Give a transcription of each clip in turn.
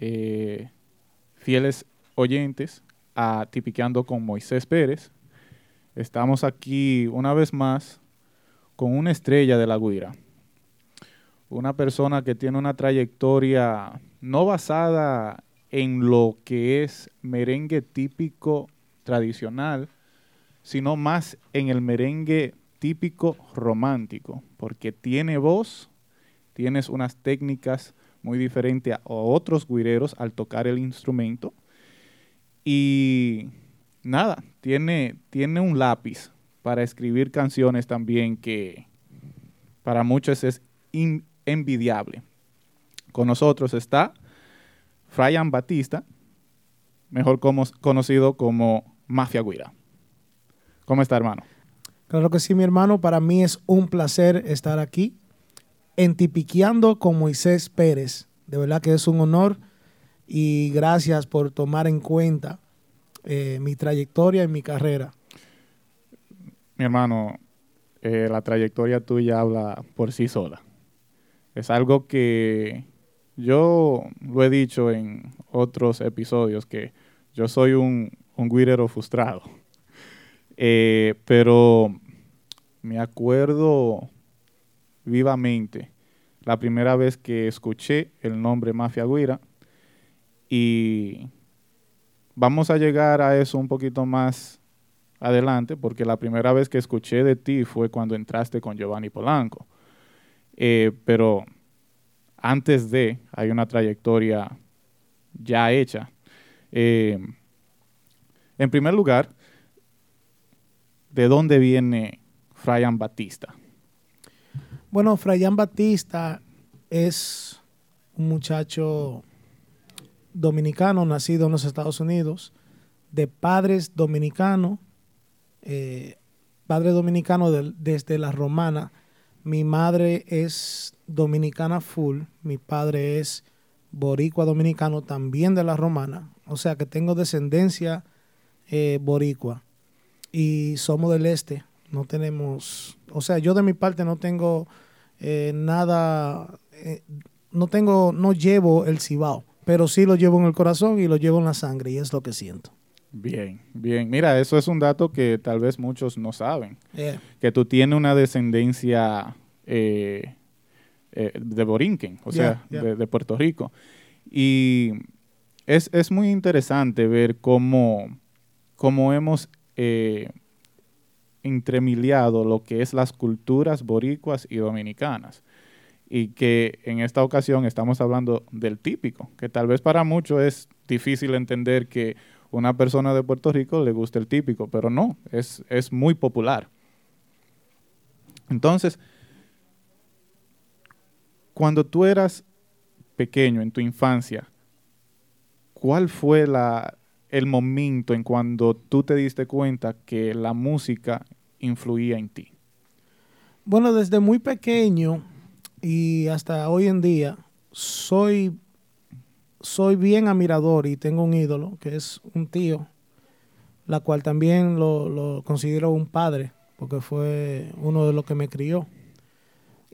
eh, fieles oyentes, a Tipiqueando con Moisés Pérez. Estamos aquí una vez más con una estrella de la guira. Una persona que tiene una trayectoria no basada en lo que es merengue típico tradicional, sino más en el merengue típico romántico, porque tiene voz, tienes unas técnicas muy diferentes a otros guireros al tocar el instrumento. Y nada, tiene, tiene un lápiz para escribir canciones también que para muchos es envidiable. Con nosotros está Fryan Batista, mejor conocido como Mafia Guira. ¿Cómo está, hermano? Claro que sí, mi hermano. Para mí es un placer estar aquí en Tipiqueando con Moisés Pérez. De verdad que es un honor y gracias por tomar en cuenta eh, mi trayectoria y mi carrera. Mi hermano, eh, la trayectoria tuya habla por sí sola. Es algo que yo lo he dicho en otros episodios, que yo soy un, un frustrado. Eh, pero me acuerdo vivamente la primera vez que escuché el nombre Mafia Guira y vamos a llegar a eso un poquito más adelante porque la primera vez que escuché de ti fue cuando entraste con Giovanni Polanco. Eh, pero antes de, hay una trayectoria ya hecha. Eh, en primer lugar, ¿de dónde viene Fryan Batista? Bueno, Frayán Batista es un muchacho dominicano nacido en los Estados Unidos, de padres dominicanos, eh, padre dominicano desde la romana. Mi madre es dominicana full, mi padre es boricua dominicano también de la romana, o sea que tengo descendencia eh, boricua. Y somos del este, no tenemos, o sea, yo de mi parte no tengo eh, nada, eh, no tengo, no llevo el cibao, pero sí lo llevo en el corazón y lo llevo en la sangre y es lo que siento. Bien, bien. Mira, eso es un dato que tal vez muchos no saben. Que tú tienes una descendencia eh, de Borinquen, o sea, De, Puerto Rico. Y es, es, muy interesante ver cómo, cómo hemos entremiliado lo que es las culturas boricuas y dominicanas. Y que en esta ocasión estamos hablando del típico, que tal vez para muchos es difícil entender que una persona de Puerto Rico le guste el típico, pero no, es, es muy popular. Entonces, cuando tú eras pequeño en tu infancia, ¿cuál fue la, el momento en cuando tú te diste cuenta que la música influía en ti? Bueno, desde muy pequeño y hasta hoy en día soy, soy bien admirador y tengo un ídolo que es un tío, la cual también lo, considero un padre porque fue uno de los que me crió.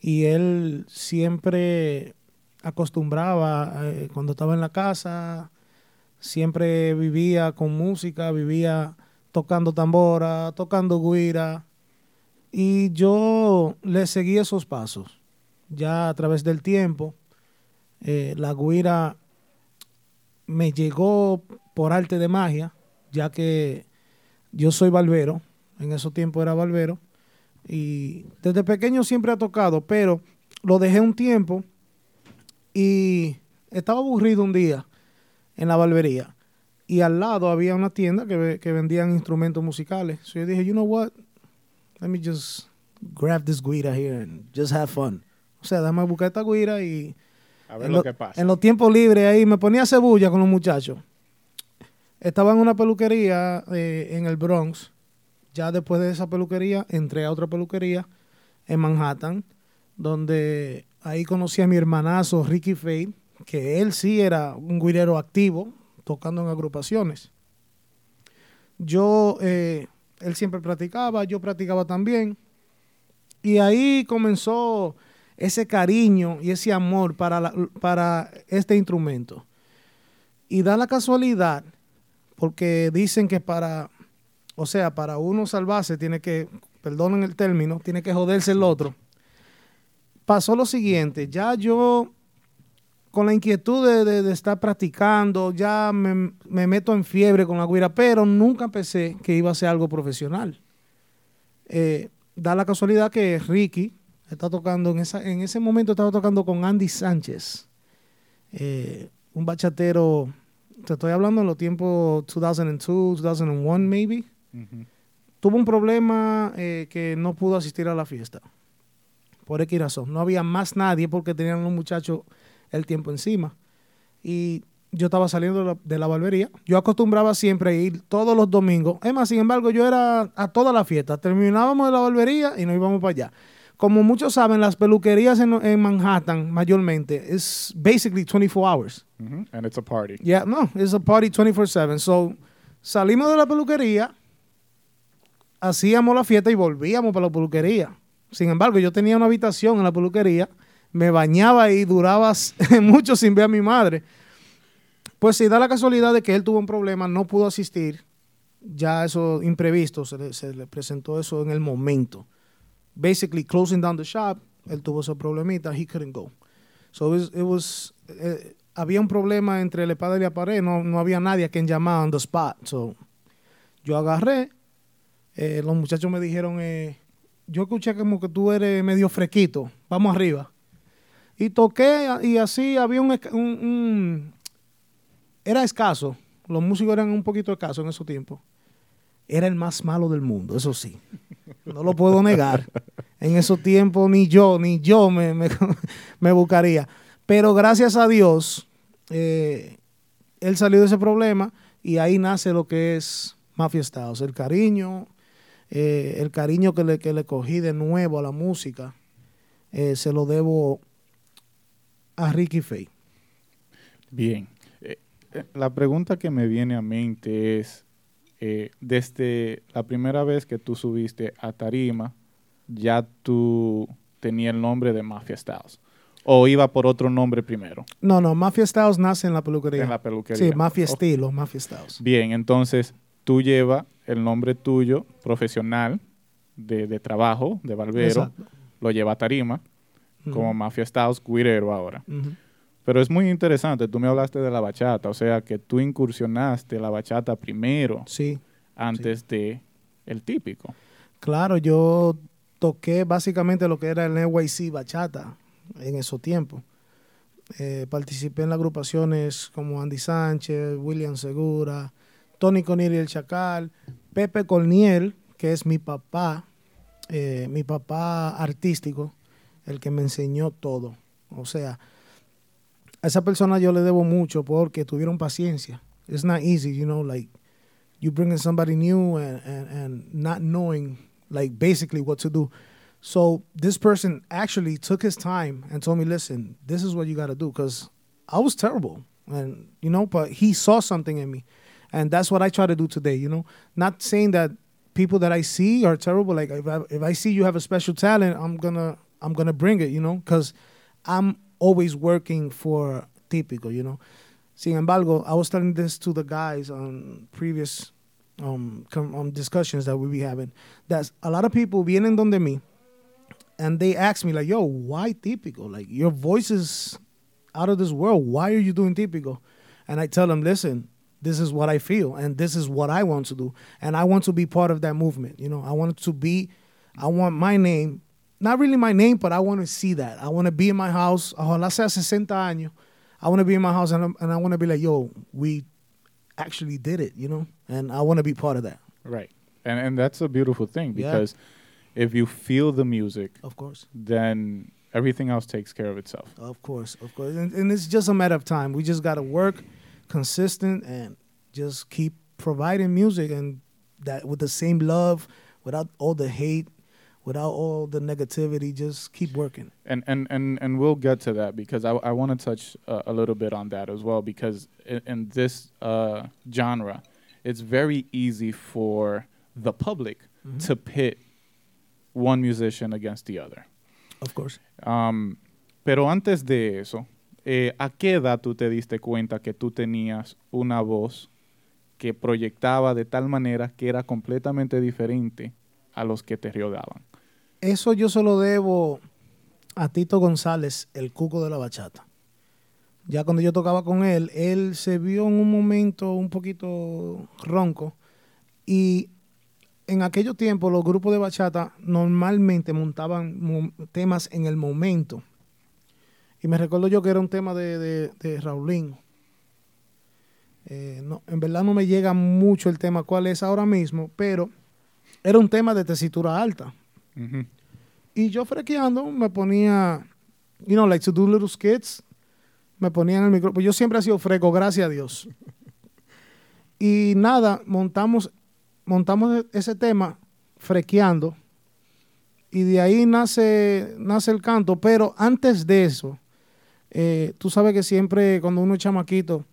Y él siempre acostumbraba, eh, cuando estaba en la casa, siempre vivía con música, vivía tocando tambora, tocando guira. Y yo le seguí esos pasos. Ya a través del tiempo, eh, la guira me llegó por arte de magia, ya que yo soy barbero, en esos tiempos era barbero, y desde pequeño siempre ha tocado, pero lo dejé un tiempo y estaba aburrido un día en la barbería. Y al lado había una tienda que, que vendían instrumentos musicales. So yo dije, you know what? Let me just grab this guira here and just have fun. O sea, dame buscar esta guira y... A ver lo, que pasa. En los tiempos libres ahí me ponía cebulla con los muchachos. Estaba en una peluquería eh, en el Bronx. Ya después de esa peluquería entré a otra peluquería en Manhattan, donde ahí conocí a mi hermanazo Ricky Fade que él sí era un guirero activo, tocando en agrupaciones. Yo, eh, él siempre practicaba, yo practicaba también. Y ahí comenzó ese cariño y ese amor para, para este instrumento. Y da la casualidad, porque dicen que para, o sea, para uno salvarse tiene que, perdonen el término, tiene que joderse el otro. Pasó lo siguiente, ya yo con la inquietud de, de- de estar practicando, ya me, me meto en fiebre con la guira, pero nunca pensé que iba a ser algo profesional. Eh, da la casualidad que Ricky está tocando, en, esa, en ese momento estaba tocando con Andy Sánchez, eh, un bachatero, te estoy hablando en los tiempos 2002, 2001 maybe. Tuvo un problema eh, que no pudo asistir a la fiesta. Por X razón. No había más nadie porque tenían los muchachos el tiempo encima. Y yo estaba saliendo de la, de la barbería. Yo acostumbraba siempre a ir todos los domingos. Es más, sin embargo, yo era a toda la fiesta. Terminábamos de la barbería y nos íbamos para allá. Como muchos saben, las peluquerías en, en Manhattan, mayormente, es basically 24 hours. Ujú. And it's a party. Yeah, no, it's a party 24/7. So, salimos de la peluquería, hacíamos la fiesta y volvíamos para la peluquería. Sin embargo, yo tenía una habitación en la peluquería, me bañaba y duraba mucho sin ver a mi madre. Pues si da la casualidad de que él tuvo un problema, no pudo asistir, ya eso imprevisto, se le, se le presentó eso en el momento. Basically, closing down the shop, él tuvo ese problemita, he couldn't go. So it was, it was, eh, había un problema entre la espada y la pared, no, no había nadie a quien llamar on the spot. So, yo agarré, eh, los muchachos me dijeron, eh, yo escuché como que tú eres medio fresquito, vamos arriba. Y toqué y así había un, era escaso, los músicos eran un poquito escasos en esos tiempos. Era el más malo del mundo, eso sí. No lo puedo negar. En esos tiempos ni yo, ni yo me, me, me buscaría. Pero gracias a Dios, eh, él salió de ese problema y ahí nace lo que es Mafia Estados. El cariño, eh, el cariño que le, que le cogí de nuevo a la música, eh, se lo debo a Ricky Faye. Bien. Eh, eh, la pregunta que me viene a mente es, eh, desde la primera vez que tú subiste a Tarima, ya tú tenías el nombre de Mafia Styles. ¿O iba por otro nombre primero? No, no, Mafia Styles nace en la peluquería. En la peluquería. Sí, Mafia. Estilo, Mafia Styles. Bien, entonces tú llevas el nombre tuyo profesional de, de trabajo, de barbero, Exacto. lo lleva a Tarima, como Mafia Styles Guirero ahora. Pero es muy interesante, tú me hablaste de la bachata, o sea que tú incursionaste la bachata primero Sí, antes de el típico. claro, yo toqué básicamente lo que era el NYC Bachata en esos tiempos. Eh, participé en las agrupaciones como Andy Sánchez, William Segura, Tony Conil y el Chacal, Pepe Corniel, que es mi papá, eh, mi papá artístico, el que me enseñó todo. O sea, a esa persona yo le debo mucho porque tuvieron paciencia. It's not easy, you know, like you bringing somebody new and, and, and not knowing like basically what to do. So this person actually took his time and told me, listen, this is what you got to do because I was terrible. And, you know, but he saw something in me. And that's what I try to do today, you know, not saying that people that I see are terrible. Like if I, if I see you have a special talent, I'm going to, I'm to bring it, you know, because I'm always working for típico, you know. Sin embargo, I was telling this to the guys on previous um, com- um, discussions that we be having. That a lot of people vienen donde me, and they ask me like, "Yo, why típico? Like your voice is out of this world. Why are you doing típico?" And I tell them, "Listen, this is what I feel, and this is what I want to do, and I want to be part of that movement. You know, I want to be, I want my name." Not really my name, but I want to see that. I want to be in my house. Ojalá sea 60 años. I want to be in my house and, and I want to be like, yo, we actually did it, you know? And I want to be part of that, Right. And and that's a beautiful thing Yeah. because if you feel the music, of course. then everything else takes care of itself. Of course, of course. And, and it's just a matter of time. We just got to work consistent and just keep providing music and that with the same love, without all the hate, without all the negativity, just keep working. And and and and we'll get to that because I I want to touch uh, a little bit on that as well because in, in this uh, genre, it's very easy for the public Mhm. to pit one musician against the other. Of course. Um, pero antes de eso, eh, ¿a qué edad tú te diste cuenta que tú tenías una voz que proyectaba de tal manera que era completamente diferente a los que te rodeaban? Eso yo se lo debo a Tito González, el cuco de la bachata. Ya cuando yo tocaba con él, él se vio en un momento un poquito ronco y en aquellos tiempos los grupos de bachata normalmente montaban mo- temas en el momento. Y me recuerdo yo que era un tema de, de, Raulín. Eh, no, en verdad no me llega mucho el tema cuál es ahora mismo, pero era un tema de tesitura alta. Y yo frequeando me ponía, you know, like to do little skits, me ponía en el micrófono. Yo siempre he sido freco, gracias a Dios. Y nada, montamos, montamos e- ese tema frequeando. Y de ahí nace, nace el canto. Pero antes de eso, eh, tú sabes que siempre cuando uno es chamaquito,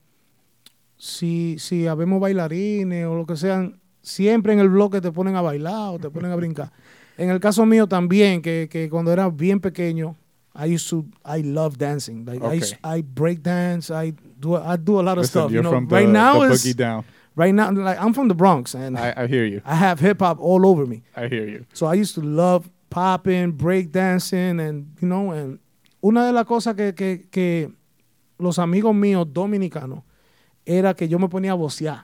si, si habemos bailarines o lo que sean, siempre en el bloque te ponen a bailar o te ponen a brincar. En el caso mío también, que, que cuando era bien pequeño, I used to, I love dancing. Like I, used- I break dance, I do, I do a lot of Listen, stuff. You know, from right the, now the is down. right now. Like I'm from the Bronx, and I, I, I hear you. have hip hop all over me. I hear you. So I used to love popping, break dancing, and you know, and una de las cosas que, que, que los amigos míos dominicanos era que yo me ponía a vocear.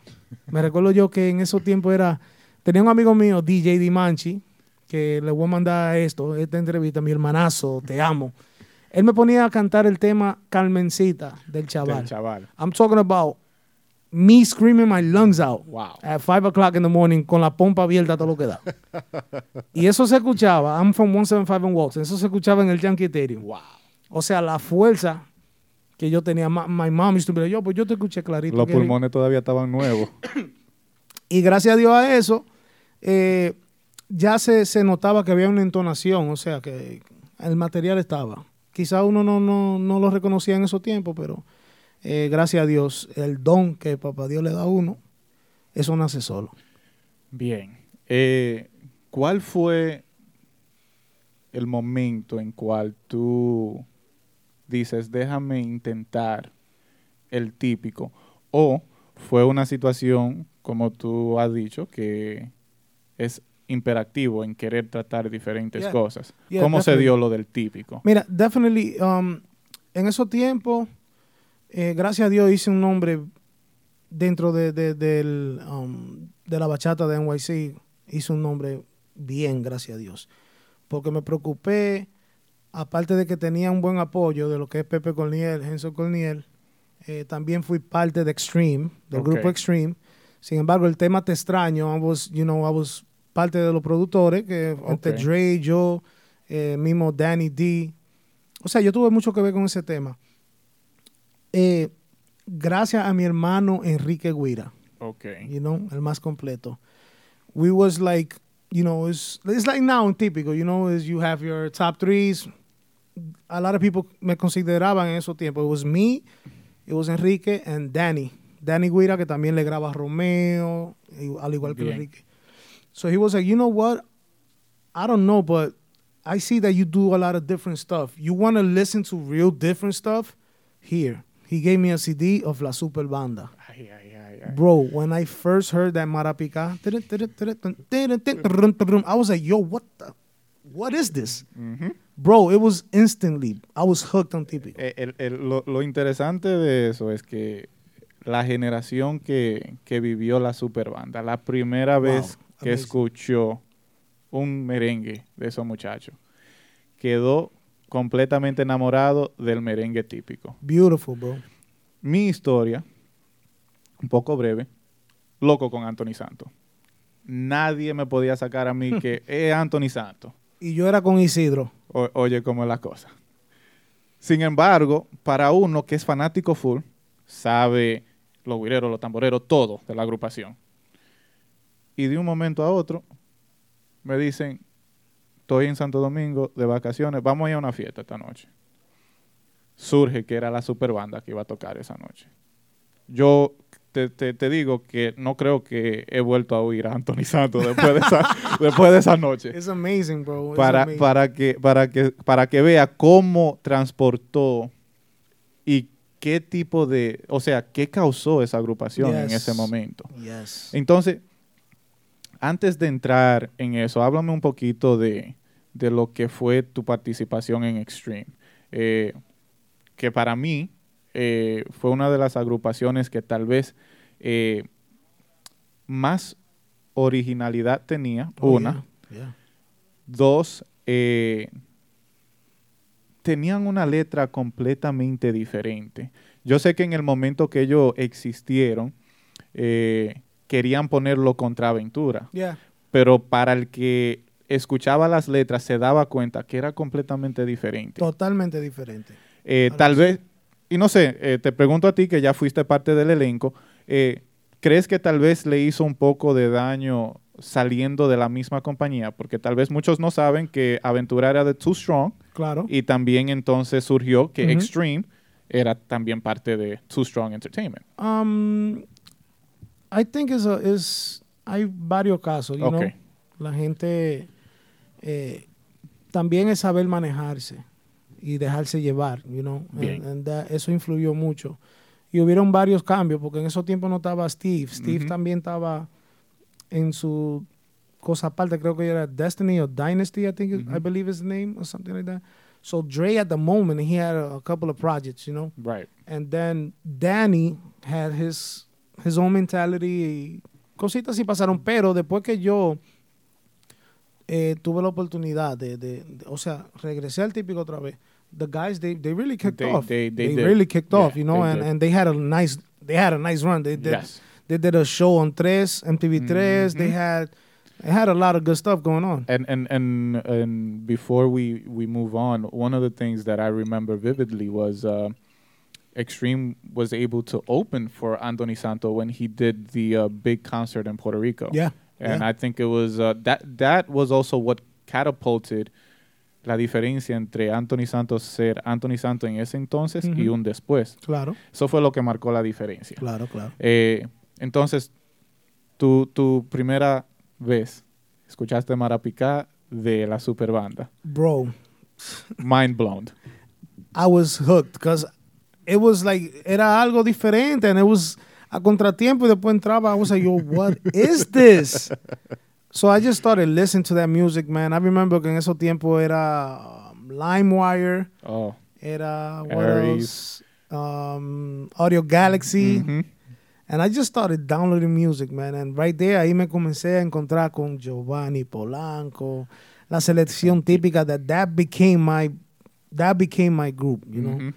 Me recuerdo yo que en esos tiempos era, tenía un amigo mío, DJ Dimanchi, que le voy a mandar esto, esta entrevista, mi hermanazo, te amo. Él me ponía a cantar el tema Carmencita del chaval. Del chaval. I'm talking about me screaming my lungs out Wow. at 5 o'clock in the morning con la pompa abierta todo lo que da. y eso se escuchaba, I'm from 175 in Walton, eso se escuchaba en el Yankee Stadium. Wow. O sea, la fuerza que yo tenía. Ma- My mom used to be like, yo, pues yo te escuché clarito. Los pulmones todavía estaban nuevos. Y gracias a Dios a eso, eh, ya se, se notaba que había una entonación, o sea, que el material estaba. Quizá uno no, no, no lo reconocía en esos tiempos, pero eh, gracias a Dios, el don que papá Dios le da a uno, eso nace solo. Bien. Eh, ¿Cuál fue el momento en cual tú dices, déjame intentar el típico? ¿O fue una situación, como tú has dicho, que es imperativo en querer tratar diferentes Yeah. cosas? Yeah, ¿Cómo se dio lo del típico? Mira, definitely, um, en esos tiempos, eh, gracias a Dios hice un nombre dentro de, de- del, um, de la bachata de NYC, hice un nombre bien, gracias a Dios. Porque me preocupé, aparte de que tenía un buen apoyo de lo que es Pepe Corniel, Genso Corniel, eh, también fui parte de Extreme, del grupo Extreme. Sin embargo, el tema Te Extraño, I was, you know, I was parte de los productores, que entre Ok. Dre, yo, eh, mismo Danny D. O sea, yo tuve mucho que ver con ese tema. Eh, gracias a mi hermano Enrique Guira, Ok. you know, el más completo. We was like, you know, it's, it's like now típico, you know, is you have your top threes. A lot of people me consideraban en esos tiempos. It was me, it was Enrique and Danny. Danny Guira, que también le graba a Romeo, al igual que. Enrique. So he was like, you know what? I don't know, but I see that you do a lot of different stuff. You want to listen to real different stuff? Here. He gave me a CD of La Super Banda. Ay, ay, ay, ay. Bro, when I first heard that Marapica, I was like, yo, what the? What is this? Ujú. Bro, it was instantly. I was hooked on Típico. Eh, el- el- lo, lo interesante de eso es que la generación que, que vivió la superbanda, la primera Wow, vez que amazing. escuchó un merengue de esos muchachos, quedó completamente enamorado del merengue típico. Beautiful, bro. Mi historia, un poco breve, loco con Anthony Santos. Nadie me podía sacar a mí que es Anthony Santos. Y yo era con Isidro. O- oye, cómo es la cosa. Sin embargo, para uno que es fanático full, sabe los guireros, los tamboreros, todo de la agrupación. Y de un momento a otro, me dicen, estoy en Santo Domingo de vacaciones, vamos a ir a una fiesta esta noche. Surge que era la super banda que iba a tocar esa noche. Yo te, te- te digo que no creo que he vuelto a oír a Anthony Santos después de esa, después de esa noche. It's amazing, bro. It's Para, amazing. para, que, para, que, para que vea cómo transportó y qué tipo de, o sea, qué causó esa agrupación en Yes. ese momento. Yes. Entonces, antes de entrar en eso, háblame un poquito de, de lo que fue tu participación en Extreme. Eh, que para mí eh, fue una de las agrupaciones que tal vez eh, más originalidad tenía, Oh, una. yeah, yeah. Dos, tenían una letra completamente diferente. Yo sé que en el momento que ellos existieron, eh, querían ponerlo contra Aventura, Yeah. pero para el que escuchaba las letras se daba cuenta que era completamente diferente. Totalmente diferente. Eh, tal sí. vez, y no sé, eh, te pregunto a ti que ya fuiste parte del elenco, eh, ¿crees que tal vez le hizo un poco de daño saliendo de la misma compañía? Porque tal vez muchos no saben que Aventura era de Too Strong Claro. y también entonces surgió que. Extreme era también parte de Too Strong Entertainment. Um, I think is a, is hay varios casos, you know. La gente eh, también es saber manejarse y dejarse llevar, you know. And- that- eso influyó mucho. Y hubieron varios cambios porque en esos tiempos no estaba Steve. Steve también estaba en su cosa aparte, creo que era Destiny or Dynasty, I think, it- I Ujú. believe is the name or something like that. So Dre at the moment, he had a, a couple of projects, you know Right. and then Danny had his his own mentality y cositas así pasaron pero después que yo eh, tuve la oportunidad de, de- de- o sea regresé al típico otra vez the guys they, they really kicked They- off they- they really kicked Yeah, off you know they and, and they had a nice they had a nice run they did Yes. they did a show on Tres, MTV Tres. they Mhm. had they had a lot of good stuff going on And and and and before we we move on, one of the things that I remember vividly was uh, Extreme was able to open for Anthony Santo when he did the uh, big concert in Puerto Rico. yeah and yeah. I think it was uh, that that was also what catapulted la diferencia entre Anthony Santos ser Anthony Santo en ese entonces y un después. claro Eso fue lo que marcó la diferencia. claro claro Eh, entonces, tu, tu primera vez escuchaste Marapicá de la super banda. bro Mind blown. I was hooked because it was like era algo diferente and it was a contratiempo y después entraba I was like yo what is this so I just started listening to that music man I remember que en esos tiempos era um, LimeWire Oh. era what Aries. else um, Audio Galaxy Mhm. and I just started downloading music man and right there ahí me comencé a encontrar con Giovanni Polanco la selección típica that that became my that became my group you know Mhm.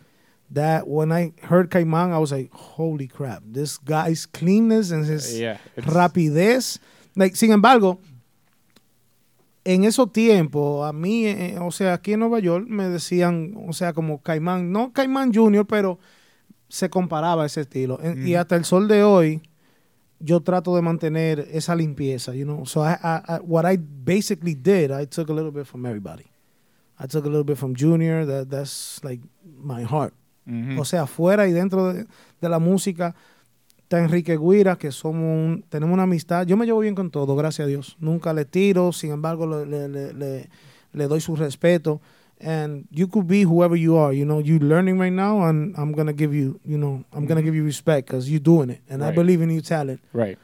That when I heard Caimán, I was like, holy crap, this guy's cleanness and his Yeah. rapidez. Like, sin embargo, en esos tiempos, a mí, eh, o sea, aquí en Nueva York me decían, o sea, como Caimán, no Caimán Junior, pero se comparaba ese estilo. Y Ujú. hasta el sol de hoy, yo trato de mantener esa limpieza, you know. So I, I, I- what I basically did, I took a little bit from everybody. I took a little bit from Junior, that, that's like my heart. O sea, fuera y dentro de, de la música, está Enrique Guira, que somos un- tenemos una amistad. Yo me llevo bien con todo, gracias a Dios. Nunca le tiro, sin embargo, le, le, le, le- le doy su respeto. And you could be whoever you are, you know, you learning right now, and I'm gonna give you, you know, I'm gonna give you respect because you're doing it, and I believe in your talent. Right.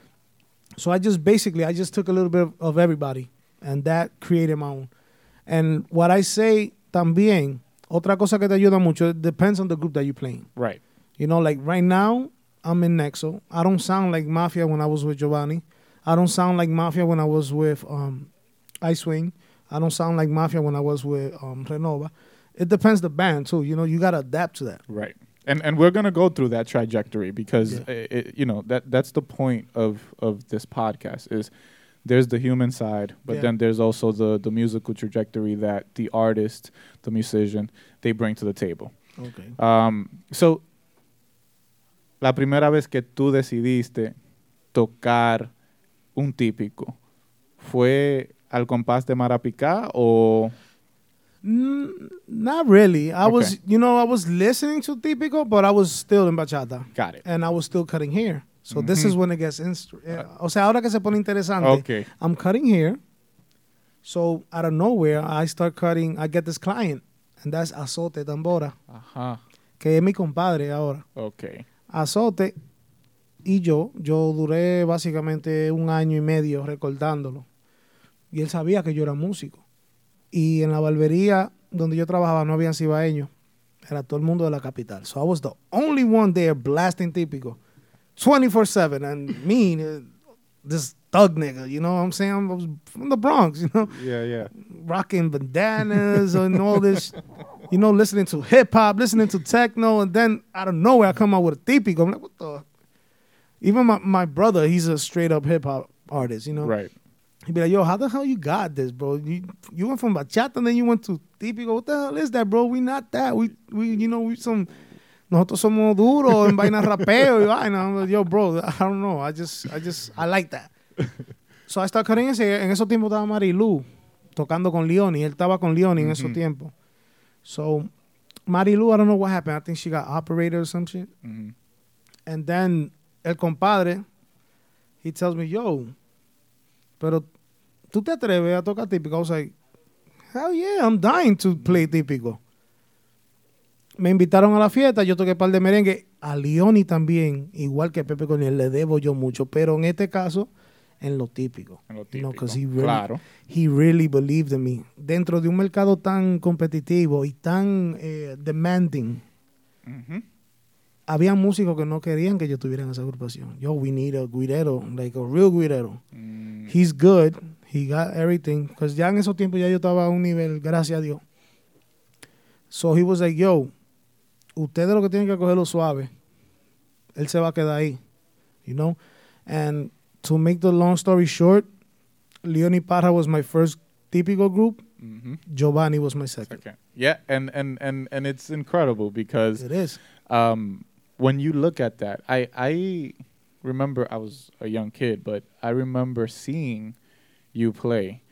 So I just basically I just took a little bit of everybody and that created my own. And what I say también, otra cosa que te ayuda mucho, it depends on the group that you're playing. Right. You know, like right now, I'm in Nexo. I don't sound like Mafia when I was with Giovanni. I don't sound like Mafia when I was with um, Icewing. I don't sound like Mafia when I was with um, Renova. It depends the band too. You know, you gotta adapt to that. Right. And and we're gonna go through that trajectory because Yeah. it, it- you know that that's the point of of this podcast is there's the human side, but Yeah. then there's also the the musical trajectory that the artist, the musician, they bring to the table. Okay. Um, so, la primera vez que tú decidiste tocar un típico, ¿fue al compás de Marapicá o...? Mm, not really. I was, you know, I was listening to Típico, but I was still in bachata. Got it. and I was still cutting hair. So this is when it gets eh, o sea, ahora que se pone interesante. Okay. I'm cutting here. So out of nowhere, I start cutting. I get this client, and that's Azote Tambora, Ajá. que es mi compadre ahora. Okay. Azote y yo, yo duré básicamente un año y medio recordándolo. Y él sabía que yo era músico. Y en la barbería donde yo trabajaba no habían cibaeños. Era todo el mundo de la capital. So I was the only one there blasting típico. 24-7. And me, uh, this thug nigga, you know what I'm saying? I was from the Bronx, you know? Yeah, yeah. rocking bandanas and all this, you know, listening to hip hop, listening to techno, and then out of nowhere I come out with a típico. I'm like, what the? Even my, my brother, he's a straight up hip hop artist, you know. Right. He'd be like, yo, how the hell you got this, bro? You you went from bachata and then you went to típico. What the hell is that, bro? We not that. We we you know we some. Nosotros somos duros en vaina rapeo y vaina. Yo, bro, I don't know. I just I just I like that. So I started cutting ese. En esos tiempos estaba Marilu tocando con Leoni. Él estaba con Leoni en esos tiempos. So Marilu, I don't know what happened. I think she got operated or some shit. And then el compadre, he tells me, yo, pero tú te atreves a tocar típico. I was like, hell yeah, I'm dying to play típico. Me invitaron a la fiesta, yo toqué par de merengue. A Leoni también, igual que Pepe Corniel, le debo yo mucho, pero en este caso, en lo típico. En lo You know, típico. 'cause he really- claro. He really believed in me. Dentro de un mercado tan competitivo y tan eh, demanding, había músicos que no querían que yo estuviera en esa agrupación. Yo, we need a guirero, like a real guirero. Mm, He's good. He got everything. Because ya en esos tiempos ya yo estaba a un nivel, gracias a Dios. So he was like, yo, ustedes lo que tienen que cogerlo suave. Él se va a quedar ahí. You know? And to make the long story short, Leonie Parra was my first typical group. mhm. Giovanni was my second. Okay. Yeah, and, and, and, and it's incredible because It is. um, when you look at that, I I remember I was a young kid, but I remember seeing you play,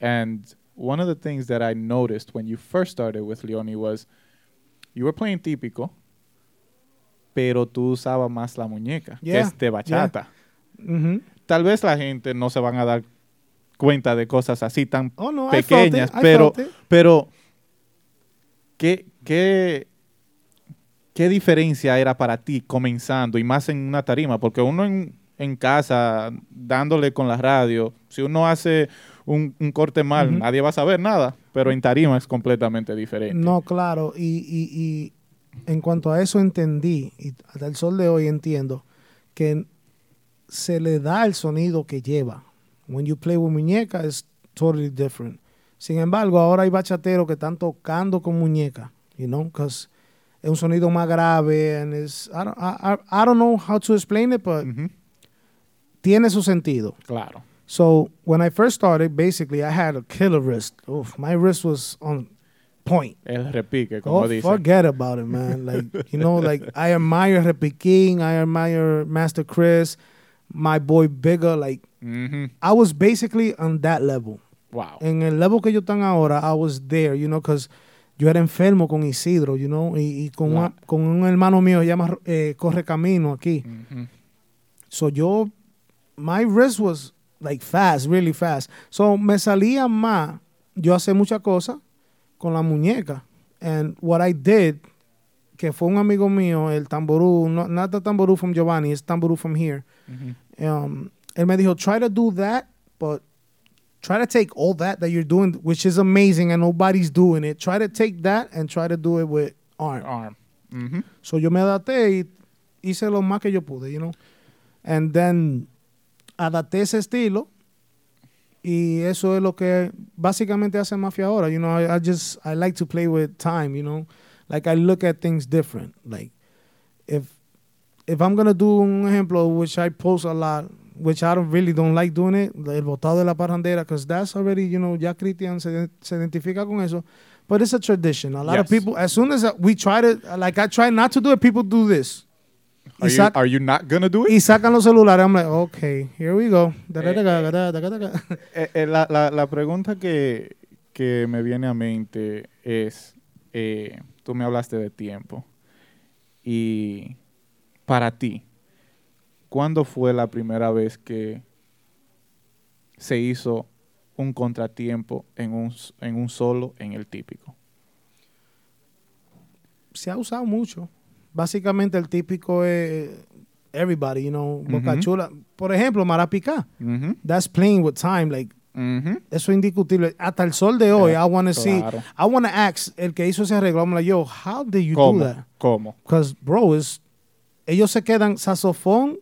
and one of the things that I noticed when you first started with Leone was you were playing típico, pero tú usabas más la muñeca, que es de bachata. Mhm. Tal vez la gente no se van a dar cuenta de cosas así tan Oh, no, it. pequeñas, pero, pero ¿qué, qué, ¿qué diferencia era para ti comenzando y más en una tarima? Porque uno en, en casa, dándole con la radio, si uno hace un, un corte mal, nadie va a saber nada, pero en tarima es completamente diferente. No, claro. Y, y, y en cuanto a eso entendí, y hasta el sol de hoy entiendo, que se le da el sonido que lleva. When you play with muñeca, es totally different. Sin embargo, ahora hay bachateros que están tocando con muñeca, you know, because es un sonido más grave, and it's, I, don't, I, I, I don't know how to explain it, but tiene su sentido. Claro. So when I first started, basically I had a killer wrist. Oof, my wrist was on point. El repique, como Oh, dice. forget about it, man. Like, you know, like I admire King, I admire Master Chris, my boy Bigger. Like, Ujú, I was basically on that level. Wow. En el level que yo están ahora, I was there, you know, because yo era enfermo con Isidro, you know, y, y con, Wow. una- con un hermano mío, se llama eh, Corre Camino aquí. Ujú, So yo, my wrist was like fast, really fast. So me salía más, yo hacía muchas cosas con la muñeca. And what I did, que fue un amigo mío, el tamború, no, not the tamború from Giovanni, it's tamború from here. ujú. Um, él me dijo, try to do that, but try to take all that that you're doing, which is amazing and nobody's doing it. Try to take that and try to do it with arm. Arm. Ujú. So yo me adapté y hice lo más que yo pude, you know. And then adapté ese estilo y eso es lo que básicamente hace Mafia ahora. You know, I, I just, I like to play with time, you know. Like I look at things different. Like if, if I'm gonna do un ejemplo, which I post a lot, which I don't really don't like doing it, el botado de la parrandera, because that's already, you know, ya Christian se, se identifica con eso. But it's a tradition. A lot of people, as soon as we try to, like I try not to do it, people do this. Are, Y, you, are you not gonna do it? y sacan los celulares. I'm like, okay, here we go. La, la, la pregunta que, que me viene a mente es, eh, tú me hablaste de tiempo y para ti, ¿cuándo fue la primera vez que se hizo un contratiempo en un, en un solo en el típico? Se ha usado mucho. Básicamente el típico es everybody, you know, Boca. Chula. Por ejemplo, Marapicá. Ujú, That's playing with time. Like, ujú. eso es indiscutible. Hasta el sol de hoy, Eh, I want to see. I want to ask el que hizo ese arreglo. I'm like, yo, how did you ¿Cómo? do that? ¿Cómo? Because, bro, es, ellos se quedan, saxofón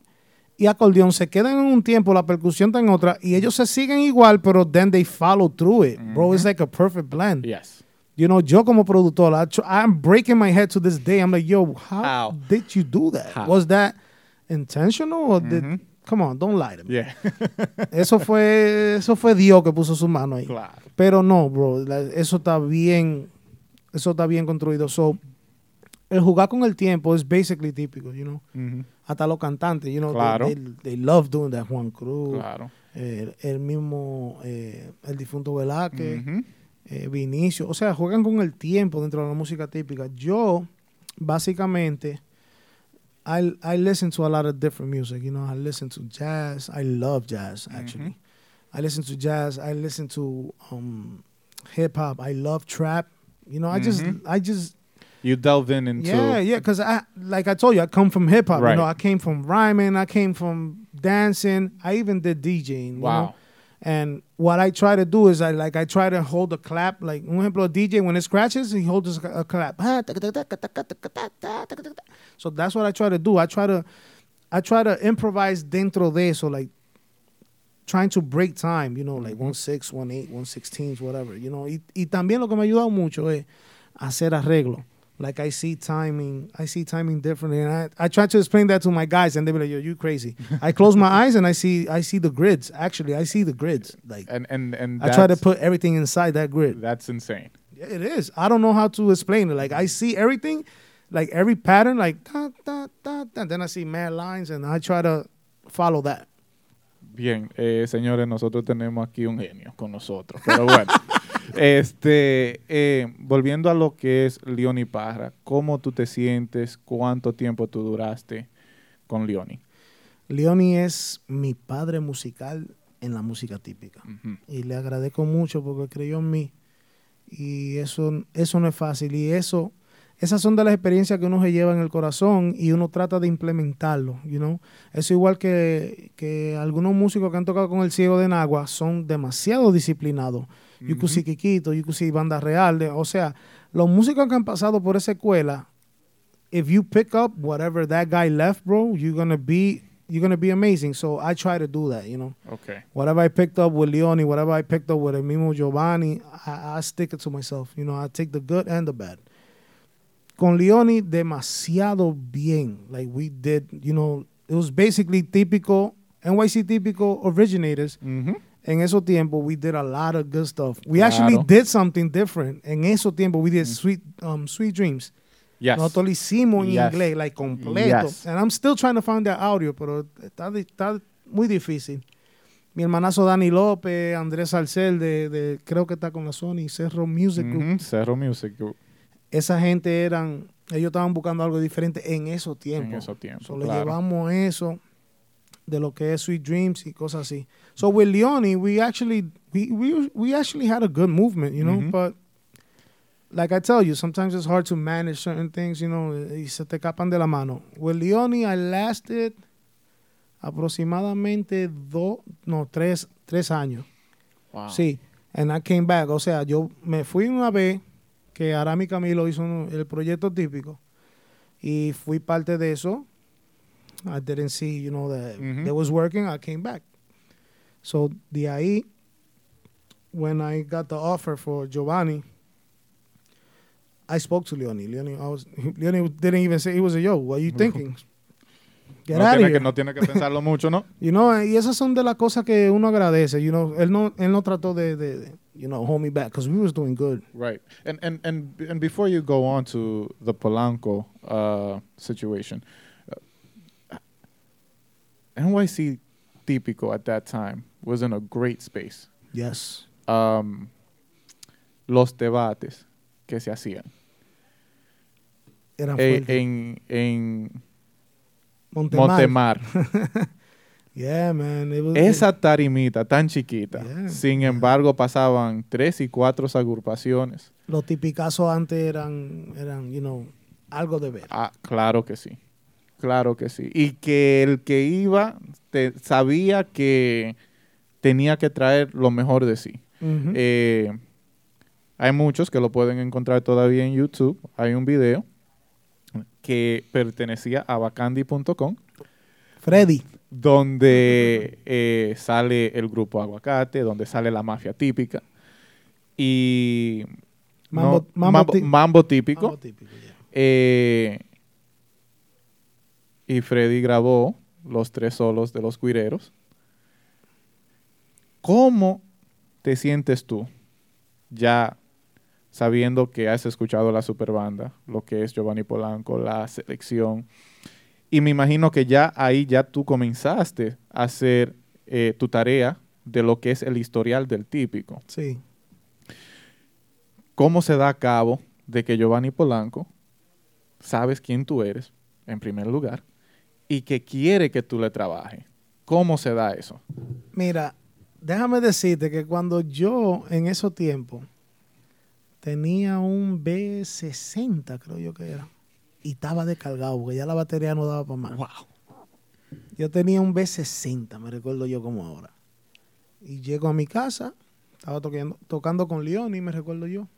y acordeón se quedan en un tiempo, la percusión está en otra, y ellos se siguen igual, pero then they follow through it. Bro, it's like a perfect blend. Yes. You know, yo como productor, I tr- I'm breaking my head to this day. I'm like, yo, how, How? did you do that? How? Was that intentional or did, Mhm. come on, don't lie to me. Yeah. Eso fue, eso fue Dios que puso su mano ahí. claro. Pero no, bro, la- eso está bien, eso está bien construido. So, el jugar con el tiempo es basically típico, you know. Ujú, Hasta los cantantes, you know, they- Claro. they, they love doing that. Juan Cruz, Claro. eh, el mismo, eh, el difunto Velázquez, Ujú, eh, Vinicio, o sea, juegan con el tiempo dentro de la música típica. Yo, básicamente, I, I listen to a lot of different music, you know, I listen to jazz, I love jazz, actually. I listen to jazz, I listen to um, hip hop, I love trap, you know, I just, Mhm. I just, You delve in into yeah, yeah, because I, like I told you, I come from hip hop, Right. you know, I came from rhyming, I came from dancing, I even did DJing, you wow. know? And what I try to do is I like I try to hold a clap. Like un ejemplo, a DJ when it scratches, he holds a clap. So that's what I try to do. I try to I try to improvise dentro de so like trying to break time, you know, like one six, one eight, one sixteens, whatever, you know. Y, y también lo que me ha ayudado mucho es hacer arreglo. Like I see timing, I see timing differently, and I, I try to explain that to my guys, and they be like, "Yo, you crazy." I close my eyes and I see I see the grids. Actually, I see the grids. Like And and and I try to put everything inside that grid. That's insane. Yeah, It is. I don't know how to explain it. Like I see everything, like every pattern, like da da da da. Then I see mad lines, and I try to follow that. Bien, eh, señores, nosotros tenemos aquí un genio con nosotros. Pero bueno, este, eh, volviendo a lo que es Leoni Parra, ¿cómo tú te sientes? ¿Cuánto tiempo tú duraste con Leoni? Leoni es mi padre musical en la música típica. Y le agradezco mucho porque creyó en mí y eso eso no es fácil y eso esas son de las experiencias que uno se lleva en el corazón y uno trata de implementarlo, you know. Eso igual que, que algunos músicos que han tocado con el ciego de Nagua son demasiado disciplinados. Yucusi Kikito, Yucusi Banda Real, de- o sea, los músicos que han pasado por esa escuela, if you pick up whatever that guy left, bro, you're gonna be you're gonna be amazing. So I try to do that, you know Ok. whatever I picked up with Leone, whatever I picked up with el mismo Giovanni, I, I stick it to myself. You know, I take the good and the bad. Con Leone, demasiado bien. Like we did, you know, it was basically typical NYC typical originators. Ujú. En esos tiempos, we did a lot of good stuff. We actually did something different. En esos tiempos, we did sweet, um, sweet dreams. Yes. Nosotros lo hicimos en Yes. inglés, like completo. Yes. And I'm still trying to find that audio, pero está, muy difícil. Mi hermanazo Dani López, Andrés Salcel, de, de- creo que está con la Sony, Cerro Music Group. Ujú, Cerro Music Group Esa gente eran, ellos estaban buscando algo diferente en esos tiempos. en esos tiempos. So, le llevamos eso de lo que es Sweet Dreams y cosas así. So with Leone, we actually we we, we actually had a good movement, you know, Mhm. but like I tell you, sometimes it's hard to manage certain things, you know, y se te capan de la mano. With Leone, I lasted aproximadamente dos, no, tres, tres años. Wow. Sí, and I came back. O sea, yo me fui una vez que Arami Camilo hizo un- el proyecto típico y fui parte de eso. I didn't see, you know, that Mhm. that was working. I came back. So de ahí, when I got the offer for Giovanni, I spoke to Leone. Leone, I was, Leone didn't even say he was a yo. What are you thinking? Get no, out of tiene here. que, no tiene que pensarlo mucho, ¿no? You know, y esas son de las cosas que uno agradece. You know, él no, él no trató de, de, de, you know, hold me back because we was doing good. Right. And and and and before you go on to the Polanco uh, situation, uh, NYC Típico at that time was in a great space. Yes. Um, los debates que se hacían Era fuerte. en, en Montemar. Montemar. Yeah, man. It was- Esa tarimita tan chiquita. Yeah. Sin embargo, pasaban tres y cuatro agrupaciones. Los tipicazos antes eran, eran, you know, algo de ver. Ah, claro que sí. Claro que sí. Y que el que iba te- sabía que tenía que traer lo mejor de sí. Eh, hay muchos que lo pueden encontrar todavía en YouTube. Hay un video que pertenecía a bacandi.com Freddy. donde eh, sale el grupo Aguacate, donde sale la mafia típica y Mambo- no, mambo mambo, tí- mambo típico. Típico, yeah. Eh, y Freddy grabó los tres solos de los cuireros. ¿Cómo te sientes tú ya sabiendo que has escuchado la superbanda, lo que es Giovanni Polanco, la selección? Y me imagino que ya ahí ya tú comenzaste a hacer eh, tu tarea de lo que es el historial del típico. Sí. ¿Cómo se da a cabo de que Giovanni Polanco sabes quién tú eres, en primer lugar, y que quiere que tú le trabajes? ¿Cómo se da eso? Mira, déjame decirte que cuando yo en esos tiempos tenía un B60, creo yo que era, y estaba descargado porque ya la batería no daba para más. Yo tenía un B60, me recuerdo yo como ahora. Y llego a mi casa, estaba tocando, tocando con Leoni, me recuerdo yo.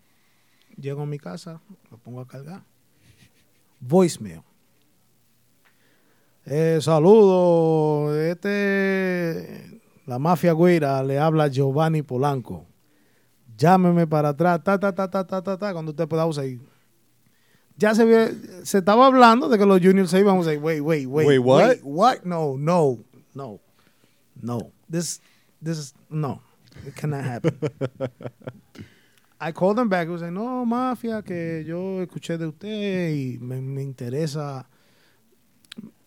Llego a mi casa, lo pongo a cargar. Voicemail. Eh, saludo, este, la mafia güira le habla Giovanni Polanco. Llámeme para atrás, ta, ta, ta, ta, ta, ta, ta, cuando usted pueda usar. Ya se, ve- se estaba hablando de que los juniors se iban a usar. Wait, wait, wait. Wait, what? Wait, what? No, no, no, no. This, this is, no. It cannot happen. I called them back. I was like, no, mafia, que yo escuché de usted y me, me interesa.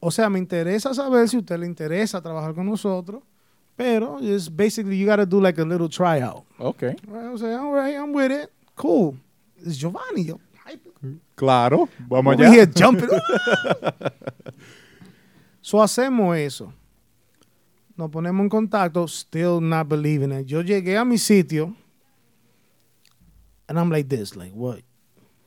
O sea, me interesa saber si a usted le interesa trabajar con nosotros. Pero it's basically you got to do like a little tryout. Ok. I was like, all right, I'm with it. Cool. It's Giovanni. Yo. Claro, vamos allá. here jumping. so hacemos eso. Nos ponemos en contacto, still not believing it. Yo llegué a mi sitio and I'm like this, like what?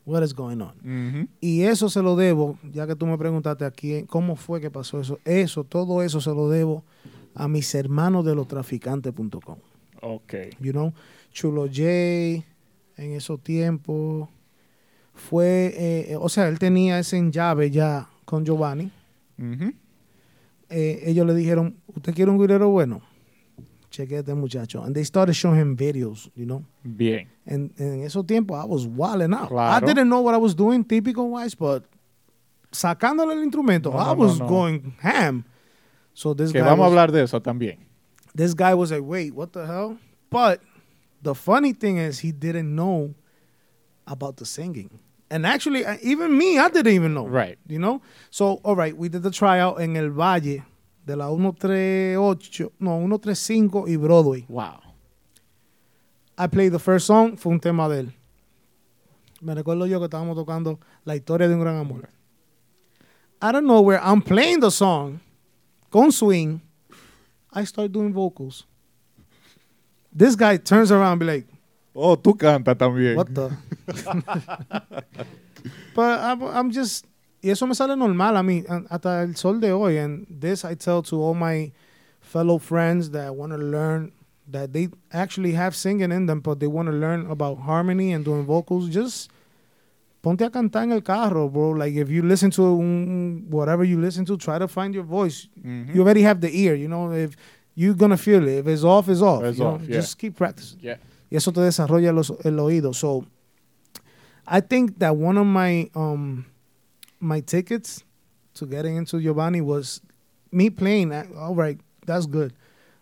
What is going on? Ujú. Y eso se lo debo, ya que tú me preguntaste aquí, ¿cómo fue que pasó eso? Eso, todo eso se lo debo a mis hermanos de los traficantes.com. Ok. You know, Chulo J en esos tiempos fue, eh, eh, o sea, él tenía ese en llave ya con Giovanni. Eh, ellos le dijeron, ¿usted quiere un guirero bueno? Cheque este muchacho. And they started showing him videos, you know. Bien. En, en esos tiempos, I was wilding out. Claro. I didn't know what I was doing, typical wise, but sacándole el instrumento, No, I no, was no. going ham. So this Que guy vamos a was- hablar de eso también. this guy was like, wait, what the hell? But the funny thing is, he didn't know about the singing. And actually, even me, I didn't even know. Right. You know? So, all right, we did the tryout en el Valle de la 138, no, 135 y Broadway. Wow. I played the first song, fue un tema de él. Me recuerdo yo que estábamos tocando La historia de un gran amor. Out of nowhere, I'm playing the song con swing. I start doing vocals. This guy turns around and be like, Oh, tú cantas también. what the? But I'm, I'm just, y eso me sale normal a mí, hasta el sol de hoy. And this I tell to all my fellow friends that want to learn that they actually have singing in them, but they want to learn about harmony and doing vocals. Just ponte a cantar en el carro, bro. Like if you listen to whatever you listen to, try to find your voice. Ujú. You already have the ear, you know. If you're gonna feel it, if it's off, it's off. It's off, yeah. Just keep practicing. Yeah. y eso te desarrolla los, el oído. So, I think that one of my um my tickets to getting into Giovanni was me playing. uh, All right, that's good,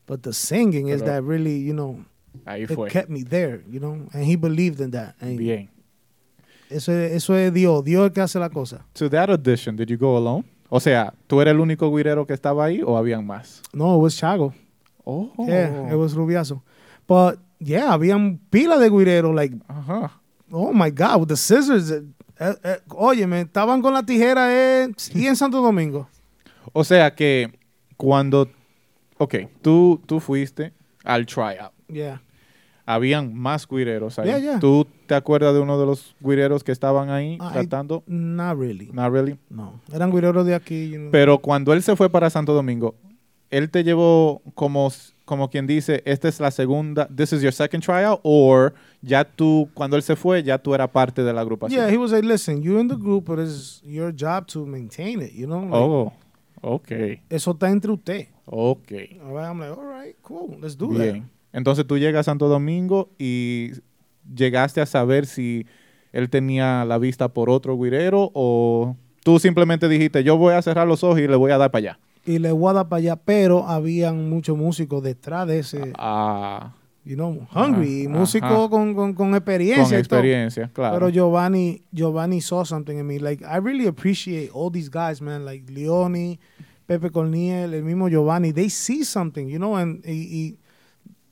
but the singing is that really, you know, Ahí it fue. kept me there, you know, and he believed in that. And Bien. Eso, es- eso es Dios, Dios es el que hace la cosa. To that audition, did you go alone? O sea, ¿tú eres el único guirero que estaba ahí o habían más? No, it was Chago. Oh. Yeah, it was Rubiazo. But yeah, habían pila de guireros, like Ajá. Oh my God, with the scissors. eh, eh, oye, me estaban con la tijera eh, y en Santo Domingo. O sea que cuando, ok, tú, tú fuiste al tryout. Yeah. Habían más guireros ahí. Yeah, yeah. ¿Tú te acuerdas de uno de los guireros que estaban ahí I- tratando? Not really. Not really. No. Eran guireros de aquí. you know. Pero cuando él se fue para Santo Domingo, él te llevó como, como quien dice, esta es la segunda, this is your second tryout, or ya tú, cuando él se fue, ya tú eras parte de la agrupación. yeah, he was like, listen, you're in the group, but it's your job to maintain it, you know? Like, Oh, ok, Eso está entre usted. ok. All right, I'm like, all right, cool, let's do Bien. Entonces tú llegas a Santo Domingo y llegaste a saber si él tenía la vista por otro guirero o tú simplemente dijiste, yo voy a cerrar los ojos y le voy a dar para allá. Y le voy a dar para allá, pero habían muchos músicos detrás de ese, Ah, you know, hungry, músicos ajá. con, con, con experiencia. con experiencia, claro. Pero Giovanni, Giovanni saw something in me. Like, I really appreciate all these guys, man. Like Leone, Pepe Corniel, el mismo Giovanni. They see something, you know, and y, y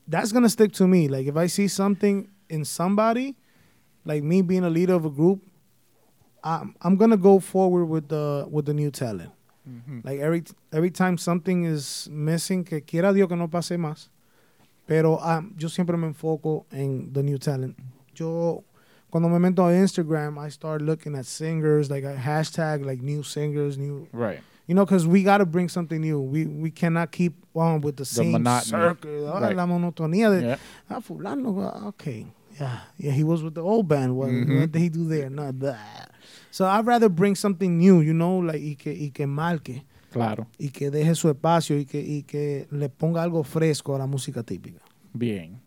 that's gonna stick to me. Like, if I see something in somebody, like me being a leader of a group, I'm I'm gonna go forward with the with the new talent. Ujú. Like every every time something is missing, que quiera Dios que no pase más. Pero um, yo siempre me enfoco en the new talent. Yo cuando me meto a Instagram, I start looking at singers, like a hashtag like new singers, new Right. You know, because we got to bring something new. We we cannot keep on with the same monotony. circle. Ah, Right. La monotonía de Yeah. ah fulano, ah, okay, yeah, yeah. He was with the old band. What, Mhm. what did he do there? Not that. So I'd rather bring something new, you know, like y que y que marque Claro. y que deje su espacio y que, y que le ponga algo fresco a la música típica. Bien.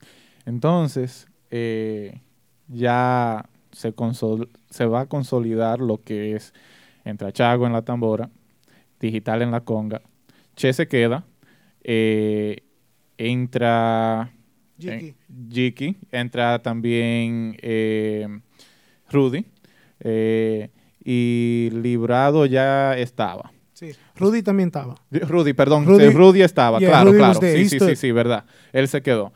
Entonces, eh, ya se, consol- se va a consolidar lo que es entra Chago en la tambora, digital en la conga, Che se queda, eh, entra Jiki. eh, Jiki, entra también eh, Rudy, y Librado ya estaba. Sí. Rudy también estaba. Rudy, perdón, Rudy- Rudy, estaba, Yeah, claro, Rudy claro. Sí, He sí, stood. sí, sí, verdad. Él se quedó.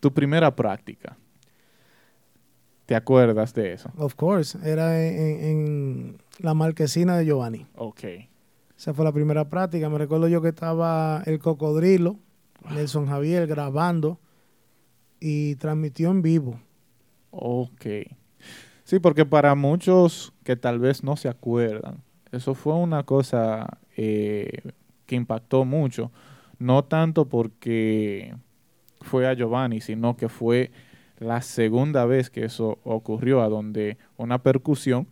Tu primera práctica. ¿Te acuerdas de eso? Of course. Era en- en la marquesina de Giovanni. Ok. Esa fue la primera práctica. Me recuerdo yo que estaba el cocodrilo, Nelson Javier, grabando y transmitió en vivo. Ok. Sí, porque para muchos que tal vez no se acuerdan, eso fue una cosa eh, que impactó mucho. No tanto porque fue a Giovanni, sino que fue la segunda vez que eso ocurrió, a donde una percusión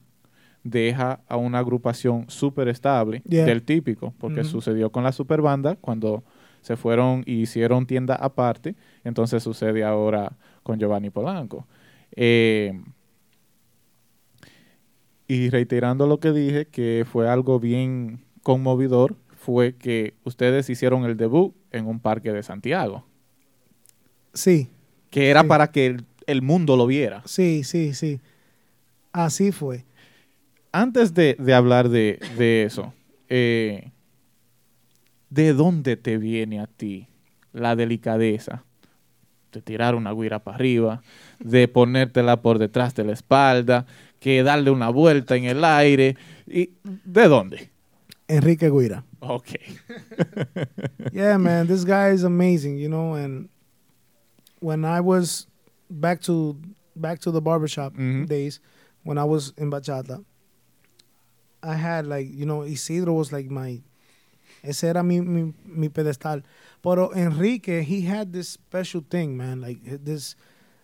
deja a una agrupación súper estable Yeah. del típico, porque Ujú. sucedió con la superbanda cuando se fueron y hicieron tienda aparte, entonces sucede ahora con Giovanni Polanco. Eh, y reiterando lo que dije, que fue algo bien conmovedor, fue que ustedes hicieron el debut en un parque de Santiago, Sí, que era Sí. para que el, el mundo lo viera. sí, sí, sí. Así fue. Antes de, de hablar de, de eso, eh, ¿de dónde te viene a ti la delicadeza de tirar una guira para arriba, de ponértela por detrás de la espalda, que darle una vuelta en el aire? ¿Y ¿De dónde? Enrique Guira. Ok. yeah, man, this guy is amazing, you know. And when I was back to back to the barbershop Mhm. days, when I was in bachata, I had like you know Isidro was like my, ese era mi mi, mi pedestal. Pero Enrique, he had this special thing, man, like this,